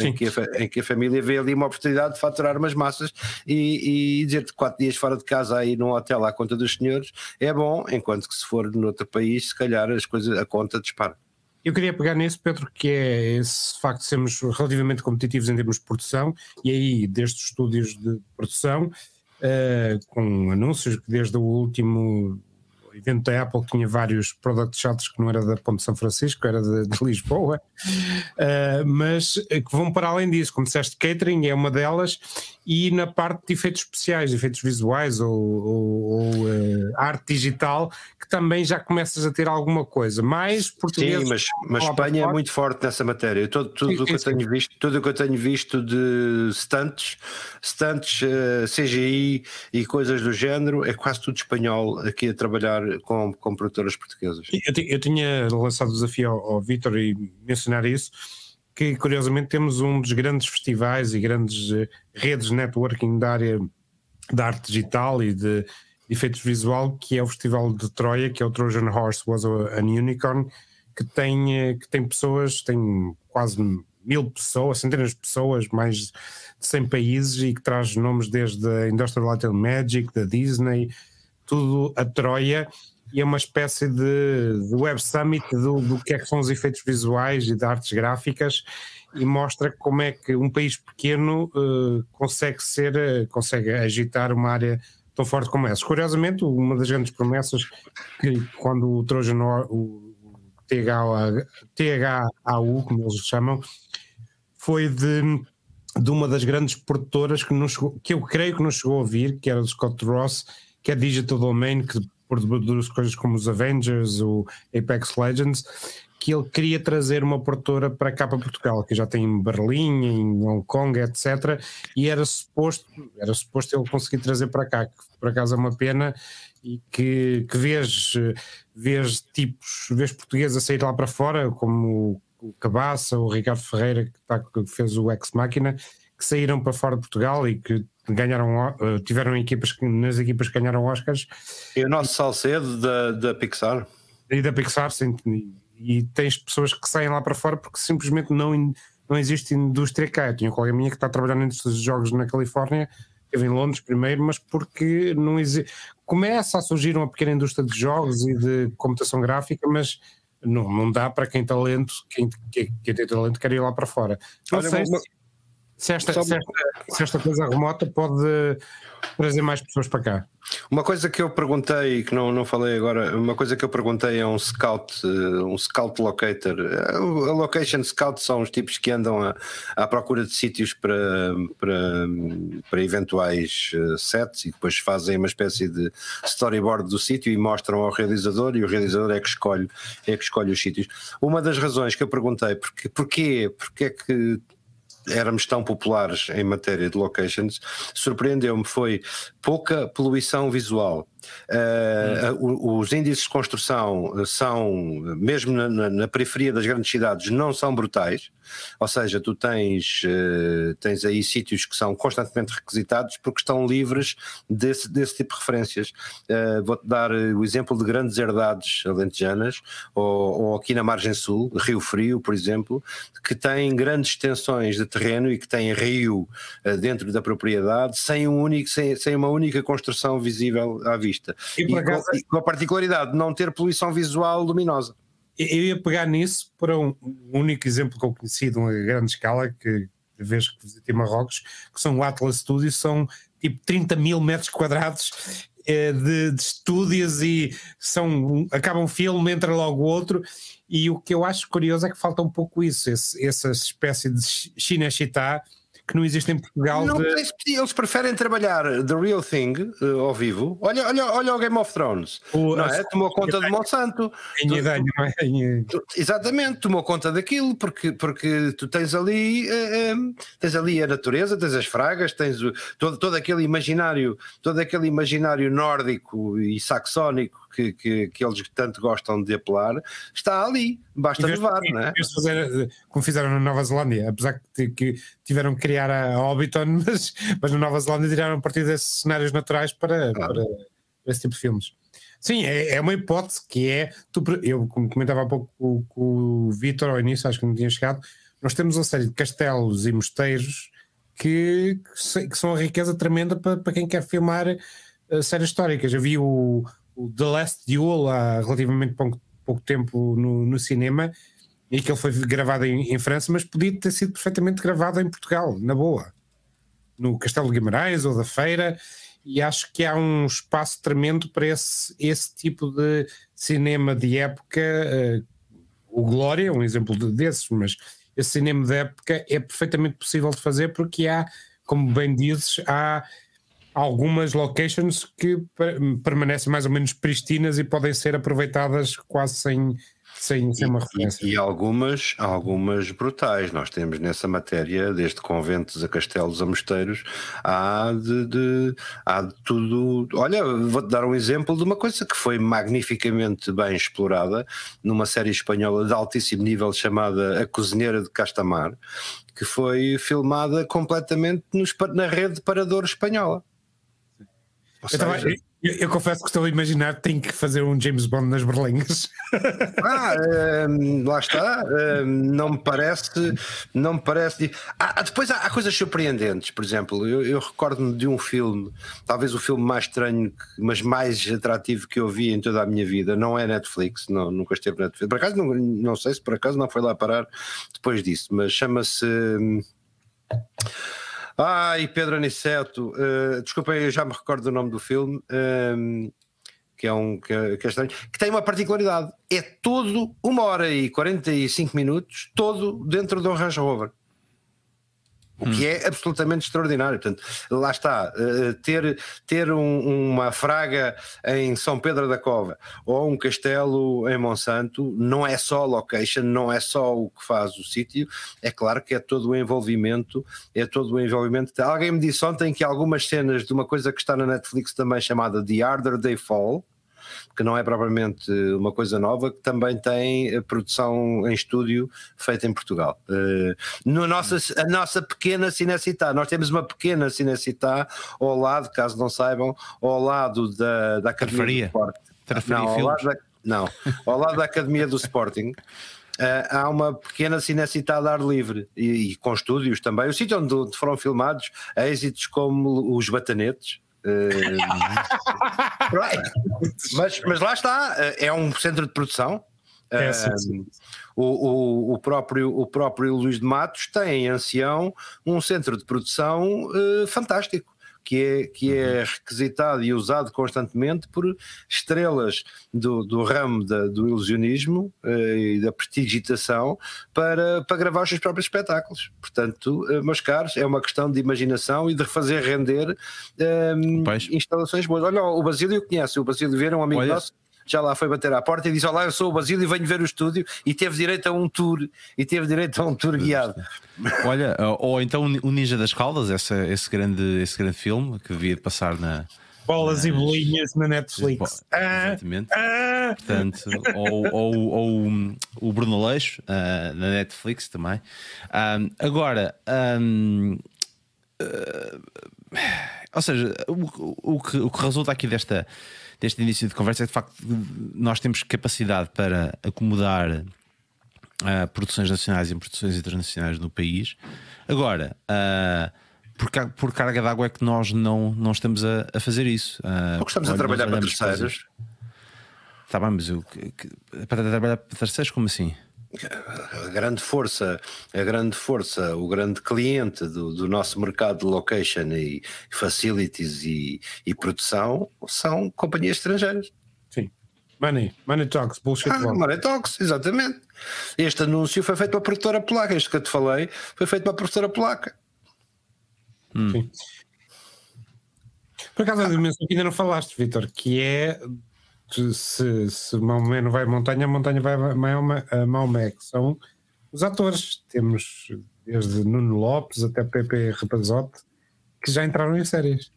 Speaker 4: em que, a, em que, a, família vê ali uma oportunidade de faturar umas massas e, e dizer-te quatro dias fora de casa aí num hotel à conta dos senhores é bom, enquanto que se for noutro país, se calhar as coisas, a conta dispara.
Speaker 2: Eu queria pegar nisso, Pedro, que é esse facto de sermos relativamente competitivos em termos de produção, e aí, desde os estúdios de produção, uh, com anúncios que desde o último evento da Apple tinha vários product shots que não era da Ponte São Francisco, era de, de Lisboa, uh, mas que vão para além disso, como disseste, catering é uma delas, e na parte de efeitos especiais, efeitos visuais ou, ou, ou uh, arte digital, que também já começas a ter alguma coisa. Mais português.
Speaker 4: Sim, mas, mas Espanha é muito forte nessa matéria. Todo, tudo o que eu tenho visto, tudo o que eu tenho visto de stunts, stunts, uh, CGI e coisas do género, é quase tudo espanhol aqui a trabalhar com, com produtoras portuguesas.
Speaker 2: Eu, eu tinha lançado o desafio ao, ao Vitor e mencionar isso que curiosamente temos um dos grandes festivais e grandes uh, redes de networking da área da arte digital e de, efeitos visual, que é o Festival de Troia, que é o Trojan Horse Was an Unicorn, que tem, uh, que tem pessoas, tem quase mil pessoas, centenas de pessoas, mais de 100 países e que traz nomes desde a Industrial Light and Magic, da Disney, tudo a Troia e é uma espécie de, de web summit do, do que é que são os efeitos visuais e de artes gráficas e mostra como é que um país pequeno uh, consegue ser, uh, consegue agitar uma área tão forte como essa. Curiosamente, uma das grandes promessas que quando o Trojan, o THAU, como eles chamam, foi de, de uma das grandes produtoras que, nos, que eu creio que nos chegou a ouvir, que era do Scott Ross, que é Digital Domain, que produz coisas como os Avengers, o Apex Legends, que ele queria trazer uma produtora para cá para Portugal, que já tem em Berlim, em Hong Kong, etc. E era suposto, era suposto ele conseguir trazer para cá, que por acaso é uma pena, e que, que vês, vês tipos, vês portugueses a sair lá para fora, como o Cabaça, o Ricardo Ferreira, que, tá, que fez o Ex Máquina, que saíram para fora de Portugal e que ganharam, uh, tiveram equipas nas equipas que ganharam Oscars.
Speaker 4: E o nosso Salcedo da, da Pixar.
Speaker 2: E da Pixar, sim. E, tens pessoas que saem lá para fora porque simplesmente não, não existe indústria cá. Eu tinha uma colega minha que está trabalhando indústria de jogos na Califórnia, esteve em Londres primeiro, mas porque não existe. Começa a surgir uma pequena indústria de jogos e de computação gráfica, mas não, não dá para quem talento, quem, quem, quem tem talento quer ir lá para fora. Não Olha, sei uma, se, esta, se, esta, se esta, coisa remota pode trazer mais pessoas para cá.
Speaker 4: Uma coisa que eu perguntei, que não, não falei agora, uma coisa que eu perguntei a um scout, eh, um scout locator. Eh, a location scout são os tipos que andam à, à procura de sítios para, para, para eventuais eh, sets e depois fazem uma espécie de storyboard do sítio e mostram ao realizador e o realizador é que escolhe, é que escolhe os sítios. Uma das razões que eu perguntei, porque, porquê, porque é que éramos tão populares em matéria de locations, surpreendeu-me foi pouca poluição visual. Uh, os índices de construção são, mesmo na, na, na, periferia das grandes cidades, não são brutais, ou seja, tu tens, uh, tens aí sítios que são constantemente requisitados porque estão livres desse, desse tipo de referências. Uh, Vou-te dar o exemplo de grandes herdades alentejanas, ou, ou, aqui na margem sul, Rio Frio, por exemplo, que têm grandes extensões de terreno e que têm rio dentro da propriedade sem, um único, sem, sem uma única construção visível à vista vista. E, e, acaso, com, e, com, a particularidade de não ter poluição visual luminosa.
Speaker 2: Eu ia pegar nisso para um único exemplo que eu conheci de uma grande escala, que vez que visitei Marrocos, que são o Atlas Studios, são tipo 30 mil metros quadrados eh, de, de, estúdios e são, acaba um filme, entra logo outro. E o que eu acho curioso é que falta um pouco isso, esse, essa espécie de China-Chitá que não existe em Portugal. Não, de...
Speaker 4: Eles preferem trabalhar The Real Thing uh, ao vivo. Olha, olha, olha o Game of Thrones. O, não é? Tomou conta de Monsanto.
Speaker 2: Tu, é?
Speaker 4: tu, exatamente, tomou conta daquilo, porque, porque tu tens ali, uh, tens ali a natureza, tens as fragas, tens o, todo, todo aquele imaginário, todo aquele imaginário nórdico e saxónico que, que, que eles tanto gostam de apelar, está ali, basta levar, não é?
Speaker 2: Fazer, como fizeram na Nova Zelândia, apesar que, que tiveram que criar a Hobbiton, mas, mas na Nova Zelândia tiraram a partir desses cenários naturais para, para, para esse tipo de filmes. Sim, é, é uma hipótese que é. Tu, eu, como comentava há pouco com, com o Vitor ao início, acho que não tinha chegado, nós temos uma série de castelos e mosteiros que, que são a riqueza tremenda para, para quem quer filmar uh, séries históricas. Eu vi o, o, The Last Duel há relativamente pouco, pouco tempo no, no, cinema e que ele foi gravado em, em, França, mas podia ter sido perfeitamente gravado em Portugal, na boa, no Castelo de Guimarães ou da Feira e acho que há um espaço tremendo para esse, esse tipo de cinema de época. Uh, o Glória é um exemplo desses, mas esse cinema de época é perfeitamente possível de fazer porque há, como bem dizes, há algumas locations que permanecem mais ou menos pristinas e podem ser aproveitadas quase sem sem, sem uma referência.
Speaker 4: E, e, algumas, algumas brutais. Nós temos nessa matéria, desde conventos a castelos a mosteiros, há de, de, há de tudo. Olha, vou-te dar um exemplo de uma coisa que foi magnificamente bem explorada numa série espanhola de altíssimo nível chamada A Cozinheira de Castamar, que foi filmada completamente nos, na rede de parador espanhola.
Speaker 2: Seja, eu, eu, confesso que estou a imaginar que tenho que fazer um James Bond nas berlengas.
Speaker 4: Ah, um, lá está. Um, não me parece. Não me parece. Ah, depois há, há, coisas surpreendentes. Por exemplo, eu, eu recordo-me de um filme, talvez o filme mais estranho, mas mais atrativo que eu vi em toda a minha vida. Não é Netflix, não, nunca esteve Netflix. Por acaso, não, não sei se por acaso não foi lá parar depois disso, mas chama-se. Um, Ai, Pedro Aniceto, uh, desculpem, eu já me recordo do nome do filme, um, ehm, que, é um, que, é, que é estranho, que tem uma particularidade: é todo uma hora e 45 minutos, todo dentro do Range Rover. O que hum. é absolutamente extraordinário. Portanto, lá está, uh, ter, ter um, uma fraga em São Pedro da Cova ou um castelo em Monsanto não é só location, não é só o que faz o sítio, é claro que é todo o envolvimento, é todo o envolvimento. Alguém me disse ontem que algumas cenas de uma coisa que está na Netflix também chamada The Harder They Fall, que não é propriamente uma coisa nova, que também tem eh, produção em estúdio feita em Portugal. Uh, no nossa, a nossa pequena Cinecitá, nós temos uma pequena Cinecitá ao lado, caso não saibam, ao lado da, da Academia do Sporting. Não, ao lado da, não, ao lado da Academia do Sporting. Uh, há uma pequena cinecita de ar livre e, e com estúdios também. O sítio onde, onde foram filmados êxitos como Os Batanetes, mas, mas lá está, é um centro de produção. É, sim, sim. O, o, o, próprio, o próprio Luís de Matos tem em ancião um centro de produção uh, fantástico que é, que é uhum. requisitado e usado constantemente por estrelas do, do ramo da, do ilusionismo uh, e da prestigitação para, para gravar os seus próprios espetáculos. Portanto, uh, meus caros, é uma questão de imaginação e de fazer render uh, instalações boas. Olha, o Basílio conhece, o Basílio Vieira é um amigo Olha. nosso já lá foi bater à porta e disse: Olá, eu sou o Basílio e venho ver o estúdio. E teve direito a um tour, e teve direito a um tour guiado.
Speaker 1: Olha, ou então o Ninja das Caldas, esse, esse, grande, esse grande filme que devia passar na.
Speaker 2: Bolas e bolinhas na Netflix.
Speaker 1: Ah, exatamente. Ah, Portanto, ou, ou, ou, o Bruno Leixo uh, na Netflix também. Um, agora, um, uh, ou seja, o, o, que, o que resulta aqui desta deste início de conversa é de facto nós temos capacidade para acomodar uh, produções nacionais e produções internacionais no país. Agora, uh, por, por, carga d'água é que nós não, não estamos a, a fazer isso.
Speaker 4: Uh, Porque estamos a trabalhar para terceiros.
Speaker 1: Está bem, mas eu, que, para trabalhar para terceiros, como assim?
Speaker 4: A grande força, a grande força, o grande cliente do, do nosso mercado de location e facilities e, e, produção são companhias estrangeiras.
Speaker 2: Sim. Money, money talks, bullshit.
Speaker 4: Ah, money talks, exatamente. Este anúncio foi feito pela produtora polaca, este que eu te falei, foi feito pela produtora polaca.
Speaker 2: Hum. Sim. Por acaso, a dimensão que ainda não falaste, Vitor, que é se, se Maomé não vai à montanha, a montanha vai a Maomé, que são os atores. Temos desde Nuno Lopes até Pepe Rapazote, que já entraram em séries.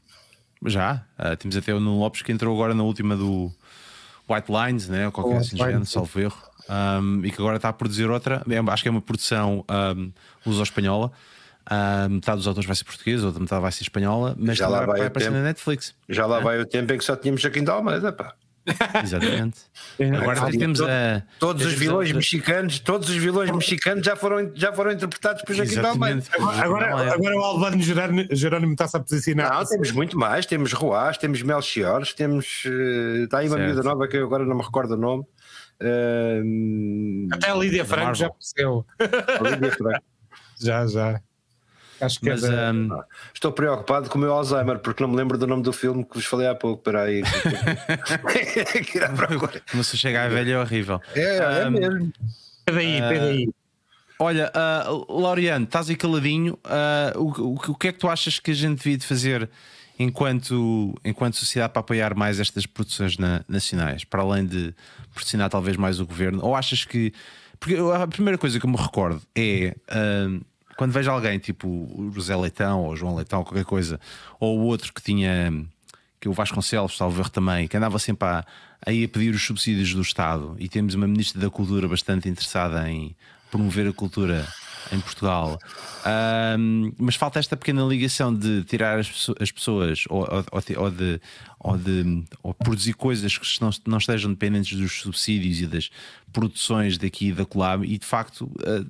Speaker 1: Já, uh, temos até o Nuno Lopes que entrou agora na última do White Lines, né? ou qualquer assim género, salvo erro. Um, e que agora está a produzir outra. É, acho que é uma produção um, luso-espanhola. Um, metade dos autores vai ser portuguesa, outra metade vai ser espanhola, mas
Speaker 4: Já lá
Speaker 1: vai,
Speaker 4: vai
Speaker 1: aparecer
Speaker 4: tempo.
Speaker 1: na Netflix.
Speaker 4: Já lá vai o tempo em que só tínhamos Joaquim de Almeida, pá.
Speaker 1: Exatamente.
Speaker 2: É,
Speaker 1: Agora
Speaker 2: ah,
Speaker 1: temos a.
Speaker 4: Todos os vilões
Speaker 1: a-
Speaker 4: mexicanos, todos os vilões mexicanos já foram, já foram interpretados por Joaquim Almeida.
Speaker 2: Agora,
Speaker 1: Não é.
Speaker 2: agora o Albano Jerónimo, Jerónimo está-se a posicionar.
Speaker 4: Não, temos muito mais. Temos Roás, temos Melchiores, temos. eh, Está aí uma
Speaker 1: Certo.
Speaker 4: miúda nova que eu agora não me recordo o nome. Eh,
Speaker 2: Até a Lídia Franco já apareceu.
Speaker 4: Olivia Franco.
Speaker 2: Já, já. Acho que
Speaker 1: Mas
Speaker 2: é da-
Speaker 1: um,
Speaker 4: Estou preocupado com o meu Alzheimer porque não me lembro do nome do filme que vos falei há pouco. Espera aí.
Speaker 1: como se chegar a velha é horrível.
Speaker 4: É, é
Speaker 1: Um,
Speaker 4: mesmo.
Speaker 2: Peraí, peraí.
Speaker 1: Olha, uh, Laureano, estás aí caladinho. Uh, o, o, o que é que tu achas que a gente devia de fazer enquanto, enquanto sociedade para apoiar mais estas produções na- nacionais? Para além de pressionar talvez mais o governo? Ou achas que. Porque a primeira coisa que eu me recordo é. uh, quando vejo alguém tipo o José Leitão ou João Leitão, qualquer coisa, ou o outro que tinha que o Vasconcelos, erro também, que andava sempre a, aí a pedir os subsídios do Estado e temos uma Ministra da Cultura bastante interessada em promover a cultura em Portugal. Ahm, mas falta esta pequena ligação de tirar as, as pessoas ou, ou- ou de, ou de ou produzir coisas que não, não estejam dependentes dos subsídios e das produções daqui e da Colab e de facto ah,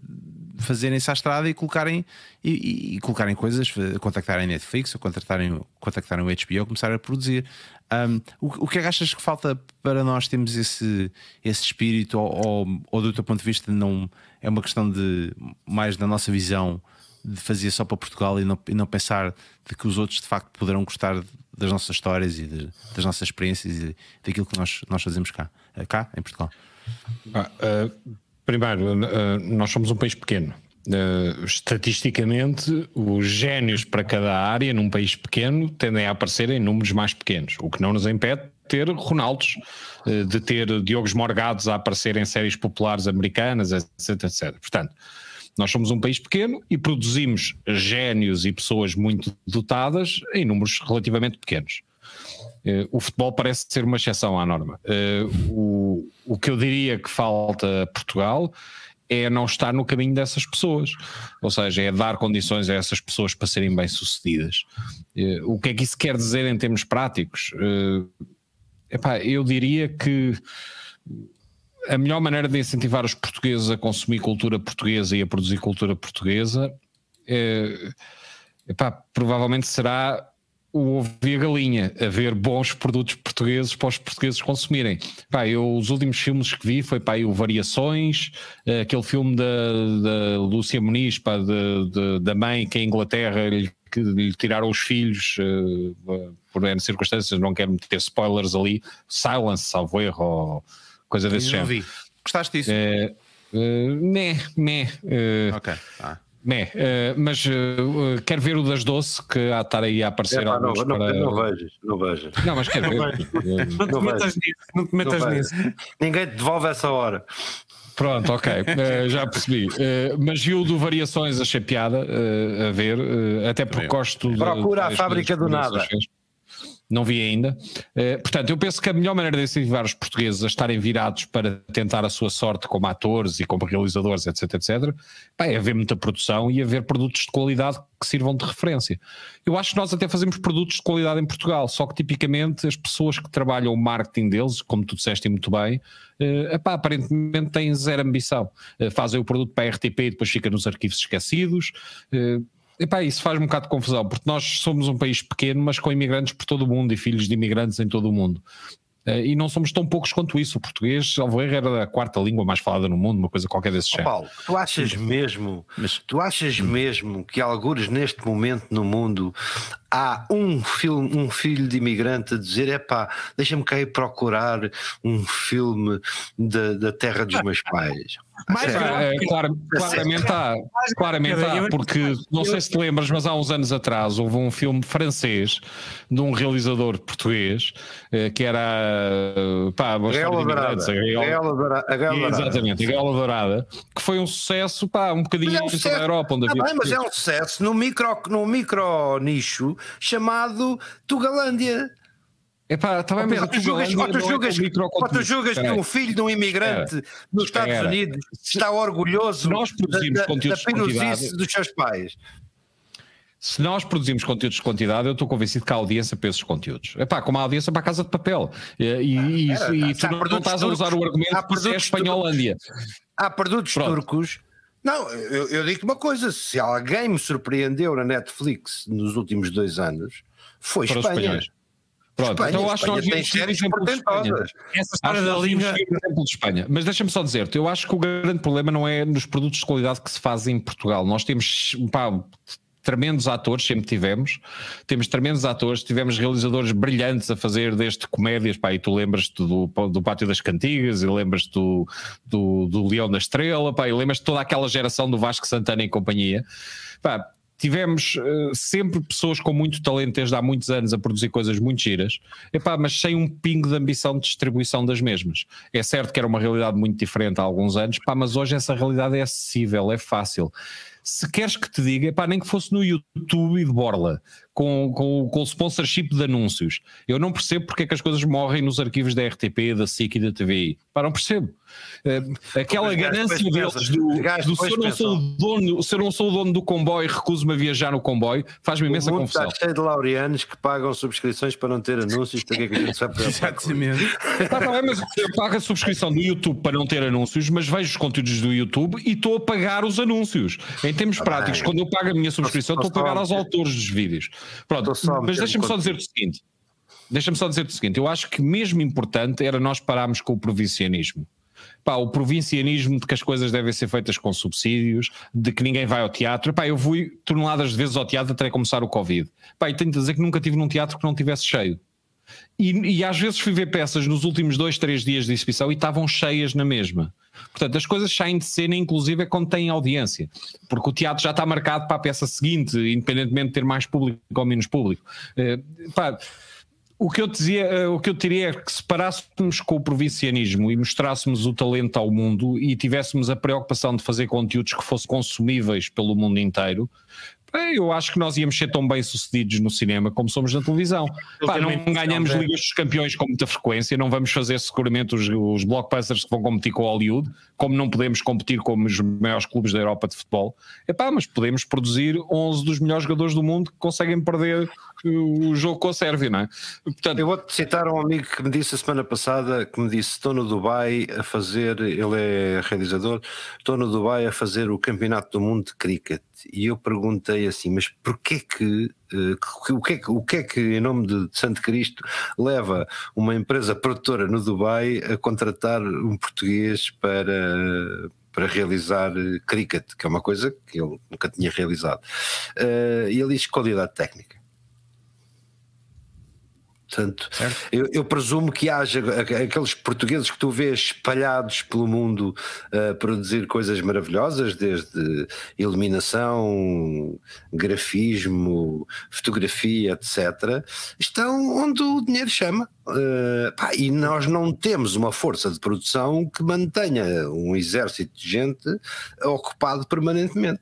Speaker 1: fazerem-se à estrada e colocarem e, e- e colocarem coisas, contactarem Netflix ou contactarem, contactarem o HBO, começar a produzir. Um, o, o que é que achas que falta para nós termos esse, esse espírito, ou, ou, ou do teu ponto de vista, não é uma questão de mais da nossa visão de fazer só para Portugal e não, e não pensar de que os outros de facto poderão gostar das nossas histórias e de- das nossas experiências e daquilo que nós, nós fazemos cá, cá em Portugal.
Speaker 3: Ah, ah, primeiro, ah, nós somos um país pequeno. Ah, estatisticamente, os génios para cada área num país pequeno tendem a aparecer em números mais pequenos, o que não nos impede de ter Ronaldos, ah, de ter Diogos Morgados a aparecer em séries populares americanas, etc, etc. Portanto, nós somos um país pequeno e produzimos génios e pessoas muito dotadas em números relativamente pequenos. Eh, o futebol parece ser uma exceção à norma. Eh, o, o que eu diria que falta a Portugal é não estar no caminho dessas pessoas, ou seja, é dar condições a essas pessoas para serem bem-sucedidas. Eh, o que é que isso quer dizer em termos práticos? Eh, epá, eu diria que a melhor maneira de incentivar os portugueses a consumir cultura portuguesa e a produzir cultura portuguesa eh, epá, provavelmente será o ovo e a galinha, haver bons produtos portugueses para os portugueses consumirem. Pá, eu, os últimos filmes que vi foi pá, o Variações, eh, aquele filme da, da Lúcia Muniz, pá, de- de- da mãe que em Inglaterra lhe, que lhe tiraram os filhos eh, por N circunstâncias, não quero meter spoilers ali, Silence, salvo erro, ou coisa desse
Speaker 1: Eu não
Speaker 3: género.
Speaker 1: vi. Gostaste disso?
Speaker 3: Eh, eh, né, né, eh,
Speaker 1: ok. Ah.
Speaker 3: Né, eh, mas eh, quero ver o das Doce que há de estar aí a aparecer
Speaker 4: Epá, não,
Speaker 3: alguns
Speaker 4: não,
Speaker 3: para...
Speaker 4: não vejas, não vejas.
Speaker 3: Não, mas quero ver.
Speaker 2: Não te
Speaker 4: não vai.
Speaker 2: metas nisso. Não te metas
Speaker 4: Não
Speaker 2: nisso.
Speaker 4: Ninguém te devolve essa hora.
Speaker 3: Pronto, ok, eh, já percebi. Eh, mas vi o do Variações, achei piada eh, a ver, até porque
Speaker 1: Também.
Speaker 3: gosto de.
Speaker 4: Procura a fábrica do nada.
Speaker 3: Não vi ainda. Eh, portanto, eu penso que a melhor maneira de incentivar os portugueses a estarem virados para tentar a sua sorte como atores e como realizadores, etc, etc, é haver muita produção e haver produtos de qualidade que sirvam de referência. Eu acho que nós até fazemos produtos de qualidade em Portugal, só que tipicamente as pessoas que trabalham o marketing deles, como tu disseste muito bem, eh, epá, aparentemente têm zero ambição. Eh, fazem o produto para a RTP e depois fica nos arquivos esquecidos. Epá, isso faz um bocado de confusão, porque nós somos um país pequeno, mas com imigrantes por todo o mundo e filhos de imigrantes em todo o mundo. Eh, e não somos tão poucos quanto isso. O português, ao ver, era a quarta língua mais falada no mundo, uma coisa qualquer desse
Speaker 4: Ó,
Speaker 3: género.
Speaker 4: Paulo, tu achas mesmo,
Speaker 1: Mas-
Speaker 4: tu achas mesmo que algures neste momento no mundo há um filme, um filho de imigrante a dizer epá, deixa-me cá ir procurar um filme da, da terra dos meus pais.
Speaker 2: Mais
Speaker 3: eh, claro- claramente há, claramente há, porque não sei se te lembras, mas há uns anos atrás houve um filme francês de um realizador português eh, que era eh, pá,
Speaker 4: Gaiola Dourada.
Speaker 3: a Gaiola-. Exatamente, a Gaiola Dourada, que foi um sucesso, pá, um bocadinho
Speaker 4: é um
Speaker 3: em toda
Speaker 4: sucesso.
Speaker 3: a Europa, onde
Speaker 4: Tá
Speaker 3: havia
Speaker 4: bem, mas é um sucesso num micro, num micro nicho chamado Tugalândia.
Speaker 3: Epá, tá bem, mas
Speaker 4: tu julgas, ou tu
Speaker 3: é
Speaker 4: julgas, ou tu julgas que um filho de um imigrante nos Estados
Speaker 3: Espera.
Speaker 4: Unidos está orgulhoso
Speaker 3: nós produzimos
Speaker 4: da, da,
Speaker 3: conteúdos
Speaker 4: da
Speaker 3: quantidade-
Speaker 4: pirosice dos seus pais.
Speaker 3: Se nós produzimos conteúdos de quantidade, eu estou convencido que há audiência para esses conteúdos. Epá, como há audiência para a Casa de Papel. E, e, e-
Speaker 4: Espera,
Speaker 3: e
Speaker 4: se há
Speaker 3: tu não, não estás a usar o argumento isso é Espanholândia.
Speaker 4: Há produtos
Speaker 3: Pronto.
Speaker 4: turcos. Não, eu, eu digo-te uma coisa: se alguém me surpreendeu na Netflix nos últimos dois anos, foi
Speaker 3: Para
Speaker 4: Espanha.
Speaker 3: Pronto,
Speaker 4: Espanha,
Speaker 3: então eu acho que nós
Speaker 4: Espanha tem
Speaker 3: devíamos seguir o
Speaker 4: séries
Speaker 3: exemplo de Espanha.
Speaker 4: portentosas.
Speaker 1: Essa história
Speaker 3: que
Speaker 1: da
Speaker 3: nós
Speaker 1: Liga.
Speaker 3: o exemplo de Espanha. Mas deixa-me só dizer-te, eu acho que o grande problema não é nos produtos de qualidade que se fazem em Portugal. Nós temos pá, tremendos atores, sempre tivemos. Temos tremendos atores, tivemos realizadores brilhantes a fazer desde comédias, pá, e tu lembras-te do, do Pátio das Cantigas, e lembras-te do, do, do Leão da Estrela, pá, e lembras-te de toda aquela geração do Vasco Santana e companhia. Pá, tivemos eh, sempre pessoas com muito talento desde há muitos anos a produzir coisas muito giras, Epá, mas sem um pingo de ambição de distribuição das mesmas. É certo que era uma realidade muito diferente há alguns anos, pá, mas hoje essa realidade é acessível, é fácil. Se queres que te diga, epá, nem que fosse no YouTube e de Borla, com, com, com o sponsorship de anúncios, eu não percebo porque é que as coisas morrem nos arquivos da RTP, da SIC e da TVI. Pá, não percebo. Eh, aquela ganância deles do, do se, eu não sou o dono, se eu não sou o dono do comboio, recuso-me a viajar no comboio, faz-me imensa
Speaker 4: o mundo
Speaker 3: confusão.
Speaker 4: está cheio de laureanos que pagam subscrições para não ter anúncios. Para que é que a gente vai isso?
Speaker 1: Exatamente.
Speaker 3: Tá, tá bem, mas eu pago a subscrição do YouTube para não ter anúncios, mas vejo os conteúdos do YouTube e estou a pagar os anúncios. Em termos
Speaker 4: Tá
Speaker 3: práticos,
Speaker 4: bem.
Speaker 3: quando eu pago a minha subscrição,
Speaker 4: Estou
Speaker 3: a pagar aos autores dos vídeos. Pronto,
Speaker 4: a
Speaker 3: mas deixa-me só dizer o seguinte: deixa-me só dizer o seguinte, eu acho que mesmo importante era nós pararmos com o provincianismo. Pá, o provincianismo de que as coisas devem ser feitas com subsídios, de que ninguém vai ao teatro. Pá, eu fui toneladas de vezes ao teatro até começar o Covid. Pá, e tenho de dizer que nunca tive num teatro que não tivesse cheio. E, e às vezes fui ver peças nos últimos dois, três dias de exibição e estavam cheias na mesma. Portanto, as coisas saem de cena, inclusive, é quando têm audiência. Porque o teatro já está marcado para a peça seguinte, independentemente de ter mais público ou menos público. Eh, pá, o que eu dizia, eh, o que eu diria é que se parássemos com o provincianismo e mostrássemos o talento ao mundo e tivéssemos a preocupação de fazer conteúdos que fossem consumíveis pelo mundo inteiro, eu acho que nós íamos ser tão bem sucedidos no cinema como somos na televisão. Pá, não ganhamos
Speaker 2: né?
Speaker 3: Ligas dos Campeões com muita frequência, não vamos fazer seguramente os, os blockbusters que vão competir com o Hollywood, como não podemos competir com os maiores clubes da Europa de futebol. Epá, mas podemos produzir 11 dos melhores jogadores do mundo que conseguem perder o jogo Sérvia, não é? Portanto,
Speaker 4: Eu vou-te citar um amigo que me disse a semana passada, que me disse, estou no Dubai a fazer, ele é realizador, estou no Dubai a fazer o campeonato do mundo de cricket. E eu perguntei assim, mas porquê que, eh, que- o, que é que o que é que, em nome de Santo Cristo, leva uma empresa produtora no Dubai a contratar um português para, para realizar eh, cricket, que é uma coisa que ele nunca tinha realizado. Eh, E ele diz qualidade técnica. Portanto, eu, eu presumo que haja aqueles portugueses que tu vês espalhados pelo mundo a produzir coisas maravilhosas, desde iluminação, grafismo, fotografia, etc., estão onde o dinheiro chama. Uh, pá, e nós não temos uma força de produção que mantenha um exército de gente ocupado permanentemente.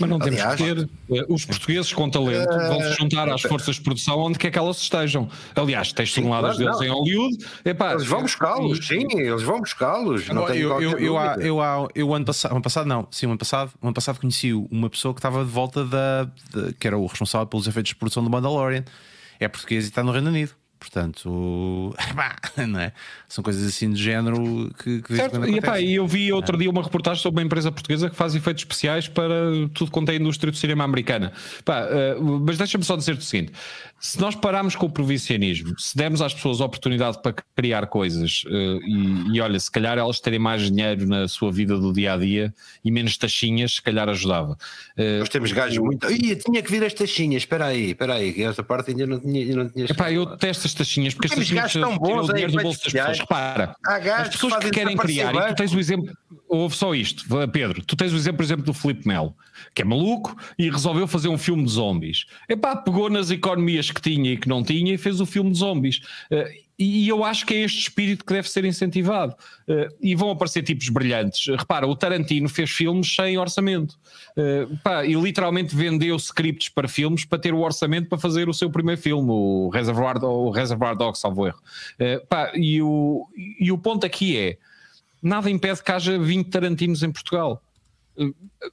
Speaker 3: Mas não temos
Speaker 4: Aliás-
Speaker 3: que ter. Eh, Os portugueses com talento vão se juntar às forças de produção onde quer que elas estejam. Aliás, tens toneladas
Speaker 4: claro,
Speaker 3: deles
Speaker 4: não.
Speaker 3: em Hollywood. Epá,
Speaker 4: Eles vão buscá-los, sim, eles vão buscá-los.
Speaker 1: Eu, eu,
Speaker 4: qualquer
Speaker 1: eu, há- eu, há- eu ano passado, ano passado não, sim, o ano passado, ano passado conheci uma pessoa que estava de volta da, da- que era o responsável pelos efeitos de produção do Mandalorian. É português e está no Reino Unido. Portanto, pá, não é? São coisas assim do género que, que de
Speaker 3: Certo, e, epá, e eu vi outro dia uma reportagem sobre uma empresa portuguesa que faz efeitos especiais para tudo quanto é a indústria do cinema americana. Pá, eh, mas deixa-me só dizer o seguinte: se nós pararmos com o provincianismo, se dermos às pessoas a oportunidade para criar coisas eh, e, e olha, se calhar elas terem mais dinheiro na sua vida do dia a dia e menos taxinhas, se calhar ajudava. Eh,
Speaker 4: Nós temos gajos muito. Ih, tinha que vir as taxinhas, espera aí, espera aí, que esta parte ainda não tinha. ainda não tinha
Speaker 3: Epá, eu detesto as taxinhas porque as
Speaker 4: Temos
Speaker 3: taxinhas
Speaker 4: gajos tão
Speaker 3: tiram o
Speaker 4: em
Speaker 3: dinheiro do bolso das pessoas. Repara, as pessoas
Speaker 4: que
Speaker 3: querem criar, e tu tens o exemplo, houve só isto. Pedro, tu tens o exemplo, por exemplo, do Felipe Melo, que é maluco e resolveu fazer um filme de zombies. Epá, pegou nas economias que tinha e que não tinha e fez o filme de zombies. Uh, e eu acho que é este espírito que deve ser incentivado. Uh, e vão aparecer tipos brilhantes. Repara, o Tarantino fez filmes sem orçamento. Uh, pá, e literalmente vendeu scripts para filmes para ter o orçamento para fazer o seu primeiro filme, o Reservoir, o Reservoir Dogs, salvo erro. Uh, pá, e, o, e o ponto aqui é: nada impede que haja 20 Tarantinos em Portugal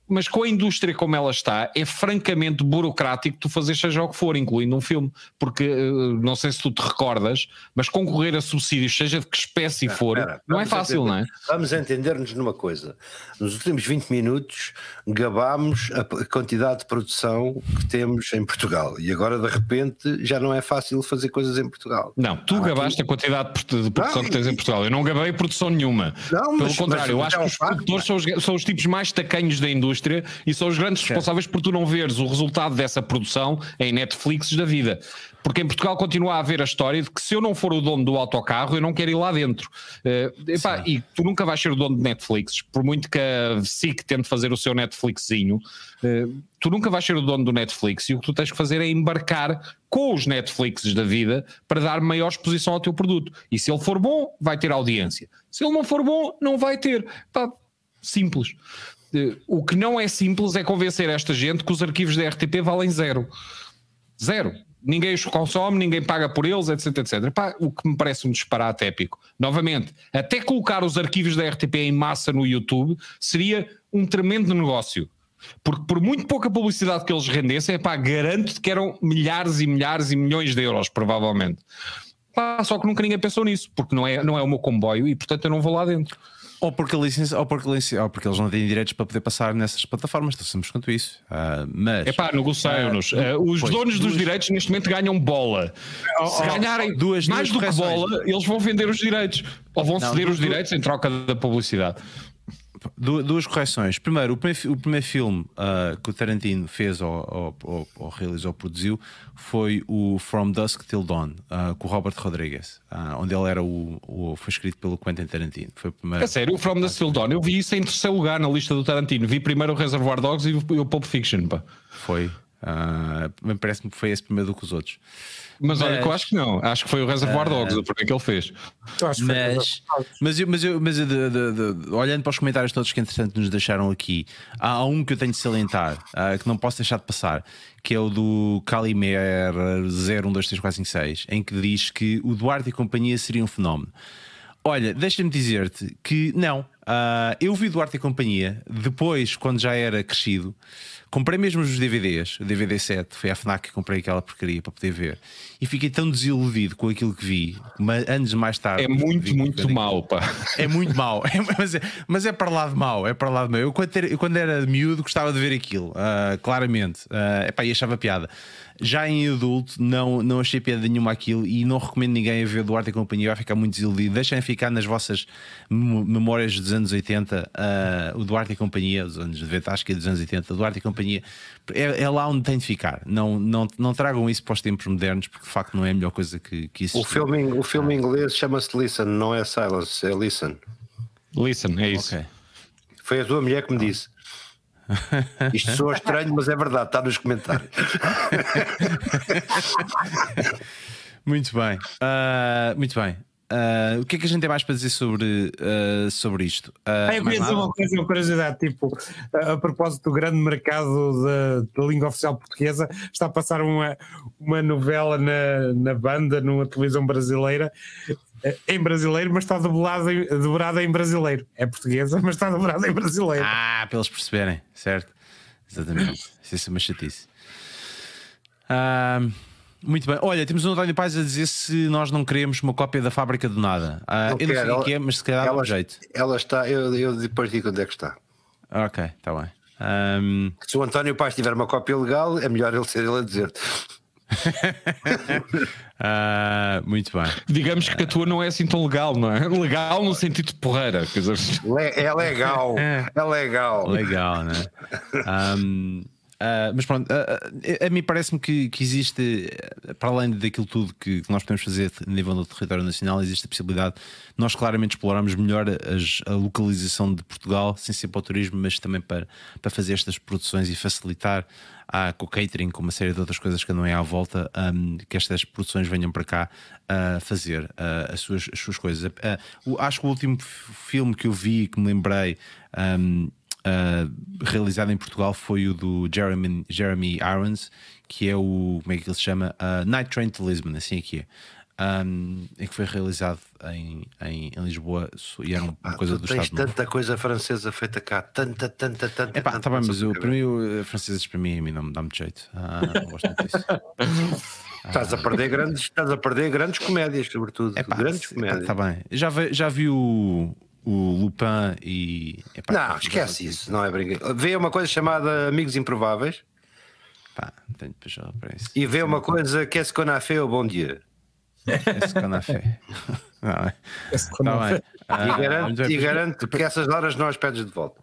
Speaker 3: mas com a indústria como ela está, é francamente burocrático tu fazer seja o que for, incluindo um filme, porque eh, não sei se tu te recordas, mas concorrer a subsídios, seja de que espécie for, não é fácil,
Speaker 4: entender,
Speaker 3: não é?
Speaker 4: Vamos entender-nos numa coisa: nos últimos 20 minutos gabámos a quantidade de produção que temos em Portugal e agora de repente já não é fácil fazer coisas em Portugal.
Speaker 3: Não, tu ah, gabaste a quantidade de produção não, que tens em Portugal, eu não gabei produção nenhuma. Não, Pelo mas, contrário, mas, eu acho que os produtores são os, são os tipos mais tacanhos da indústria e são os grandes responsáveis por tu não veres o resultado dessa produção em Netflix da vida. Porque em Portugal continua a haver a história de que se eu não for o dono do autocarro, eu não quero ir lá dentro. Uh, epá, e tu nunca vais ser o dono de Netflix, por muito que a SIC tente fazer o seu Netflixinho, uh, tu nunca vais ser o dono do Netflix e o que tu tens que fazer é embarcar com os Netflixes da vida para dar maior exposição ao teu produto. E se ele for bom, vai ter audiência. Se ele não for bom, não vai ter. Pá, simples o que não é simples é convencer esta gente que os arquivos da RTP valem zero. Zero. Ninguém os consome, ninguém paga por eles, etc, etc. Pá, o que me parece um disparate épico. Novamente, até colocar os arquivos da RTP em massa no YouTube seria um tremendo negócio. Porque por muito pouca publicidade que eles rendessem, pá, garanto que eram milhares e milhares e milhões de euros, provavelmente. Pá, só que nunca ninguém pensou nisso, porque não é, não é o meu comboio e portanto eu não vou lá dentro.
Speaker 1: Ou porque, licença, ou, porque licença, ou porque eles não têm direitos para poder passar nessas plataformas, estamos quanto isso. Uh, mas.
Speaker 3: É pá, negociam-nos. Uh, os pois, donos duas... dos direitos neste momento ganham bola. Oh, Se ganharem duas, mais duas do que bola, eles vão vender os direitos. Ou vão não, ceder os direitos em troca da publicidade
Speaker 1: duas correções. Primeiro, o primeiro, o primeiro filme uh, que o Tarantino fez ou, ou, ou, realizou, produziu, foi o From Dusk Till Dawn, uh, com o Robert Rodriguez, uh, onde ele era o, o, foi escrito pelo Quentin Tarantino. Foi
Speaker 3: primeiro. É sério, o From Dusk Till Dawn, eu vi isso em terceiro lugar na lista do Tarantino. Vi primeiro o Reservoir Dogs e o, o Pulp Fiction. Pá.
Speaker 1: Foi. Uh, Parece-me que foi esse primeiro do que os outros.
Speaker 3: Mas, mas, olha que eu acho que não, acho que foi o Reservoir uh, Dogs, o porquê que ele fez.
Speaker 1: Mas, mas, eu, mas, eu, mas eu, de, de, de, olhando para os comentários todos que entretanto nos deixaram aqui, há um que eu tenho de salientar, uh, que não posso deixar de passar, que é o do Calimer 01234556, em que diz que o Duarte e companhia seria um fenómeno. Olha, deixa-me dizer-te que não. Uh, eu vi Duarte e companhia depois, quando já era crescido. Comprei mesmo os DVDs, o DVD 7, foi a FNAC que comprei aquela porcaria para poder ver. E fiquei tão desiludido com aquilo que vi, mas anos mais tarde.
Speaker 3: É muito, muito mau, pá.
Speaker 1: É muito mau, é, mas, é, mas é para lá de mau, é para lá de mau. Eu quando era, quando era miúdo gostava de ver aquilo, uh, claramente, uh, epá, e achava piada. Já em adulto, não, não achei piada nenhuma aquilo e não recomendo ninguém a ver Duarte e Companhia, vai ficar muito desiludido. Deixem ficar nas vossas memórias dos anos 80, uh, ah, o Duarte e Companhia, dos anos 90, acho que é dos anos 80, Duarte e Companhia, é, é, lá onde tem de ficar. Não, não, não tragam isso para os tempos modernos, porque de facto não é a melhor coisa que, que
Speaker 4: isso. O filme, o filme inglês chama-se Listen, não é Silence, é Listen.
Speaker 3: Listen, é isso. Okay.
Speaker 4: Foi a tua mulher que me disse. Isto soa estranho, mas é verdade, está nos comentários.
Speaker 1: muito bem, uh, muito bem. Uh, o que é que a gente tem mais para dizer sobre, uh, sobre isto?
Speaker 2: Uh, eu queria dizer uma coisa, uma curiosidade, tipo, a propósito do grande mercado da, língua oficial portuguesa, está a passar uma, uma novela na, na banda, numa televisão brasileira, em brasileiro, mas está dublada em, dublada em brasileiro. É portuguesa, mas está dublada em brasileiro.
Speaker 1: Ah, para eles perceberem, certo? Exatamente. Isso é uma chatice. Uh, muito bem. Olha, temos um António Paz a dizer se nós não queremos uma cópia da fábrica do nada. Uh, eu não sei o que é, mas se calhar ela, dá um jeito.
Speaker 4: Ela está, eu, eu depois digo onde é que está.
Speaker 1: Ok, está bem. Um...
Speaker 4: Se o António Paz tiver uma cópia legal, é melhor ele ser ele a dizer.
Speaker 1: uh, muito bem.
Speaker 3: Digamos que a tua não é assim tão legal, não é? Legal no sentido de porreira.
Speaker 4: É legal, é legal.
Speaker 1: Legal, né? Um, Uh, mas pronto, uh, a mim parece-me que, que, existe, para além daquilo tudo que, que, nós podemos fazer a nível do território nacional, existe a possibilidade de nós claramente explorarmos melhor as, a localização de Portugal, sem ser para o turismo, mas também para, para fazer estas produções e facilitar ah, com o catering, com uma série de outras coisas que andam aí à volta, um, que estas produções venham para cá a fazer uh, as, suas, as suas coisas. Uh, acho que o último filme que eu vi que me lembrei. Um, uh, realizado em Portugal foi o do Jeremy, Jeremy Irons, que é o. Como é que ele se chama? Uh, Night Train to Lisbon, assim é que é. Um, em que foi realizado em, em, em Lisboa e era uma ah, coisa do
Speaker 4: tens
Speaker 1: Estado
Speaker 4: tanta
Speaker 1: novo.
Speaker 4: coisa francesa feita cá, tanta, tanta, tanta.
Speaker 1: É tá bem, mas eu, para mim, o, franceses para mim, a mim não me dá muito jeito. Ah, não gosto muito disso.
Speaker 4: Estás a perder grandes, estás a perder grandes comédias, sobretudo.
Speaker 1: Epá,
Speaker 4: grandes comédias.
Speaker 1: Está bem. Já vi, já vi o, o Lupin e.
Speaker 4: Epá, não, esquece isso, não é brincadeira. Vê uma coisa chamada Amigos Improváveis.
Speaker 1: Pá, tenho para isso.
Speaker 4: E vê uma coisa que é se conafé ou bom dia.
Speaker 1: Esse conafé. Não, é. Esse conafé.
Speaker 4: Tá e garanto, e garanto que essas horas não as pedes de volta.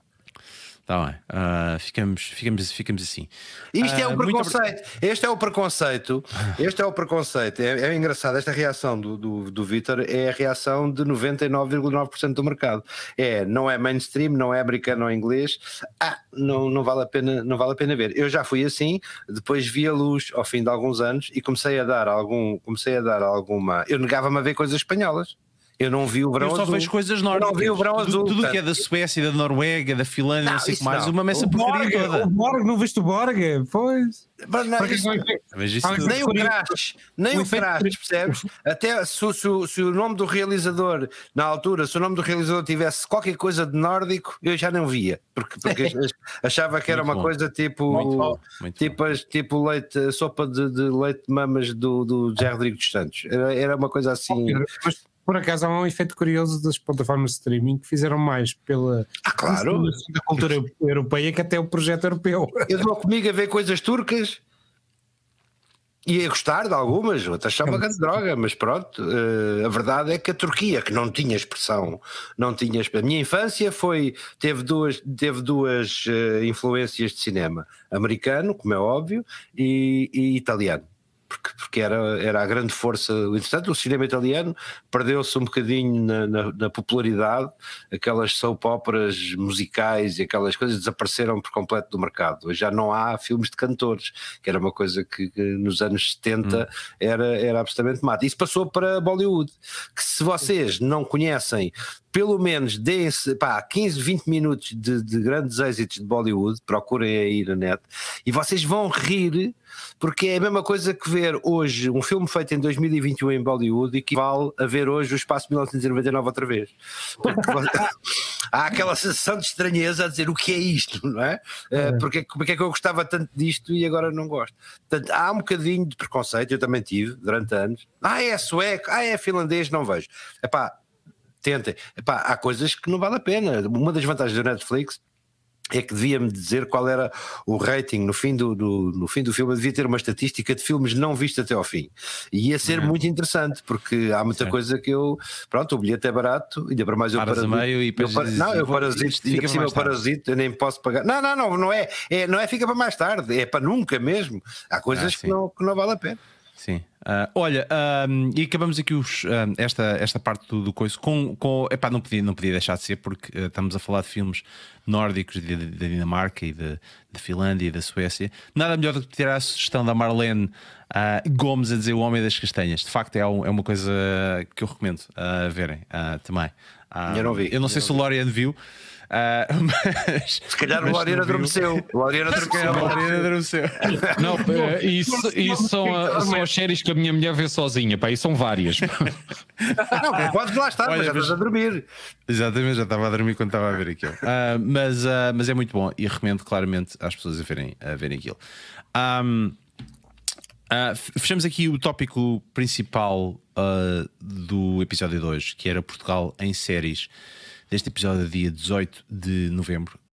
Speaker 1: Está bem, uh, ficamos, ficamos, ficamos assim.
Speaker 4: Isto é o preconceito. Este é o preconceito. Este é o preconceito. É, é engraçado. Esta reação do, do, do Vitor é a reação de 99,9% do mercado. É, não é mainstream, não é americano ou inglês. Ah, não, não, vale a pena, não vale a pena ver. Eu já fui assim, depois vi a luz ao fim de alguns anos e comecei a dar algum, comecei a dar alguma. Eu negava-me a ver coisas espanholas. Eu não vi o verão
Speaker 1: azul.
Speaker 4: Eu
Speaker 1: só vejo coisas nórdicas.
Speaker 4: não vi o verão azul.
Speaker 1: Tudo, o que é da Suécia, da Noruega, da Finlândia, não, não sei o que mais, não. uma messa porcaria toda.
Speaker 2: O Borg, não viste o Borg? Pois.
Speaker 4: Mas não, isso, isso nem o Crash, nem o, o Crash, percebes? Até se, se, se, o nome do realizador, na altura, se o nome do realizador tivesse qualquer coisa de nórdico, eu já não via, porque, porque achava que era Muito uma bom. coisa tipo, tipo, tipo leite, sopa de, de, leite de mamas do, do José Rodrigo dos Santos. Era, era uma coisa assim.
Speaker 2: Por acaso há um efeito curioso das plataformas de streaming que fizeram mais pela
Speaker 4: ah, claro.
Speaker 2: da cultura europeia que até o projeto europeu.
Speaker 4: Eu dou comigo a ver coisas turcas e a gostar de algumas, outras são uma grande droga, mas pronto, uh, a verdade é que a Turquia, que não tinha expressão, não tinha A minha infância foi, teve duas, teve duas uh, influências de cinema, americano, como é óbvio, e, e italiano porque, porque era, era a grande força. Entretanto, o cinema italiano perdeu-se um bocadinho na, na, na, popularidade, aquelas soap operas musicais e aquelas coisas desapareceram por completo do mercado. Hoje já não há filmes de cantores, que era uma coisa que, que nos anos 70 hum. era, era absolutamente mata. Isso passou para Bollywood, que se vocês não conhecem pelo menos deem-se pá, 15, 20 minutos de, de, grandes êxitos de Bollywood, procurem aí na net, e vocês vão rir, porque é a mesma coisa que ver hoje um filme feito em 2021 em Bollywood equivale a ver hoje o Espaço 1999 outra vez. Há aquela sensação de estranheza a dizer o que é isto, não é? Eh, é. Porque, porque é que eu gostava tanto disto e agora não gosto? Portanto, há um bocadinho de preconceito, eu também tive durante anos. Ah, é sueco, ah, é finlandês, não vejo. Epá, tentem. Epá, há coisas que não vale a pena. Uma das vantagens da Netflix é que devia-me dizer qual era o rating no fim do, do, no fim do filme. Eu devia ter uma estatística de filmes não vistos até ao fim. E ia ser uhum. muito interessante, porque há muita coisa que eu. Pronto, o bilhete é barato, ainda para mais eu
Speaker 1: parasito. Meio e
Speaker 4: eu par, não, eu parasito, ainda por cima eu parasito, eu nem posso pagar. Não, não, não, não é, é, não é fica para mais tarde, é para nunca mesmo. Há coisas ah, que, não, que não vale a pena.
Speaker 1: Sim. Uh, olha, um, e acabamos aqui os, um, esta, esta parte do, do coisa com. com epá, não, podia, não podia deixar de ser, porque uh, estamos a falar de filmes nórdicos da Dinamarca e de, de, Finlândia e da Suécia. Nada melhor do que tirar a sugestão da Marlene uh, Gomes a dizer O Homem das Castanhas. De facto, é, um, é uma coisa que eu recomendo a verem também.
Speaker 4: eu não vi.
Speaker 1: Eu não sei se o Lorian viu. Uh,
Speaker 4: mas, Se calhar o Loriano adormeceu. O Loriano
Speaker 1: adormeceu.
Speaker 3: Não, eh, isso, isso são, são as séries que a minha mulher vê sozinha, pá, e são várias.
Speaker 4: Não, podes lá estar, Olha, mas já estás a dormir.
Speaker 1: Exatamente, já estava a dormir quando estava a ver aquilo. Uh, mas, uh, mas é muito bom e recomendo claramente às pessoas a verem, a verem aquilo. Um, Uh, fechamos aqui o tópico principal uh, do episódio 2, que era Portugal em séries deste episódio, dia 18 de novembro.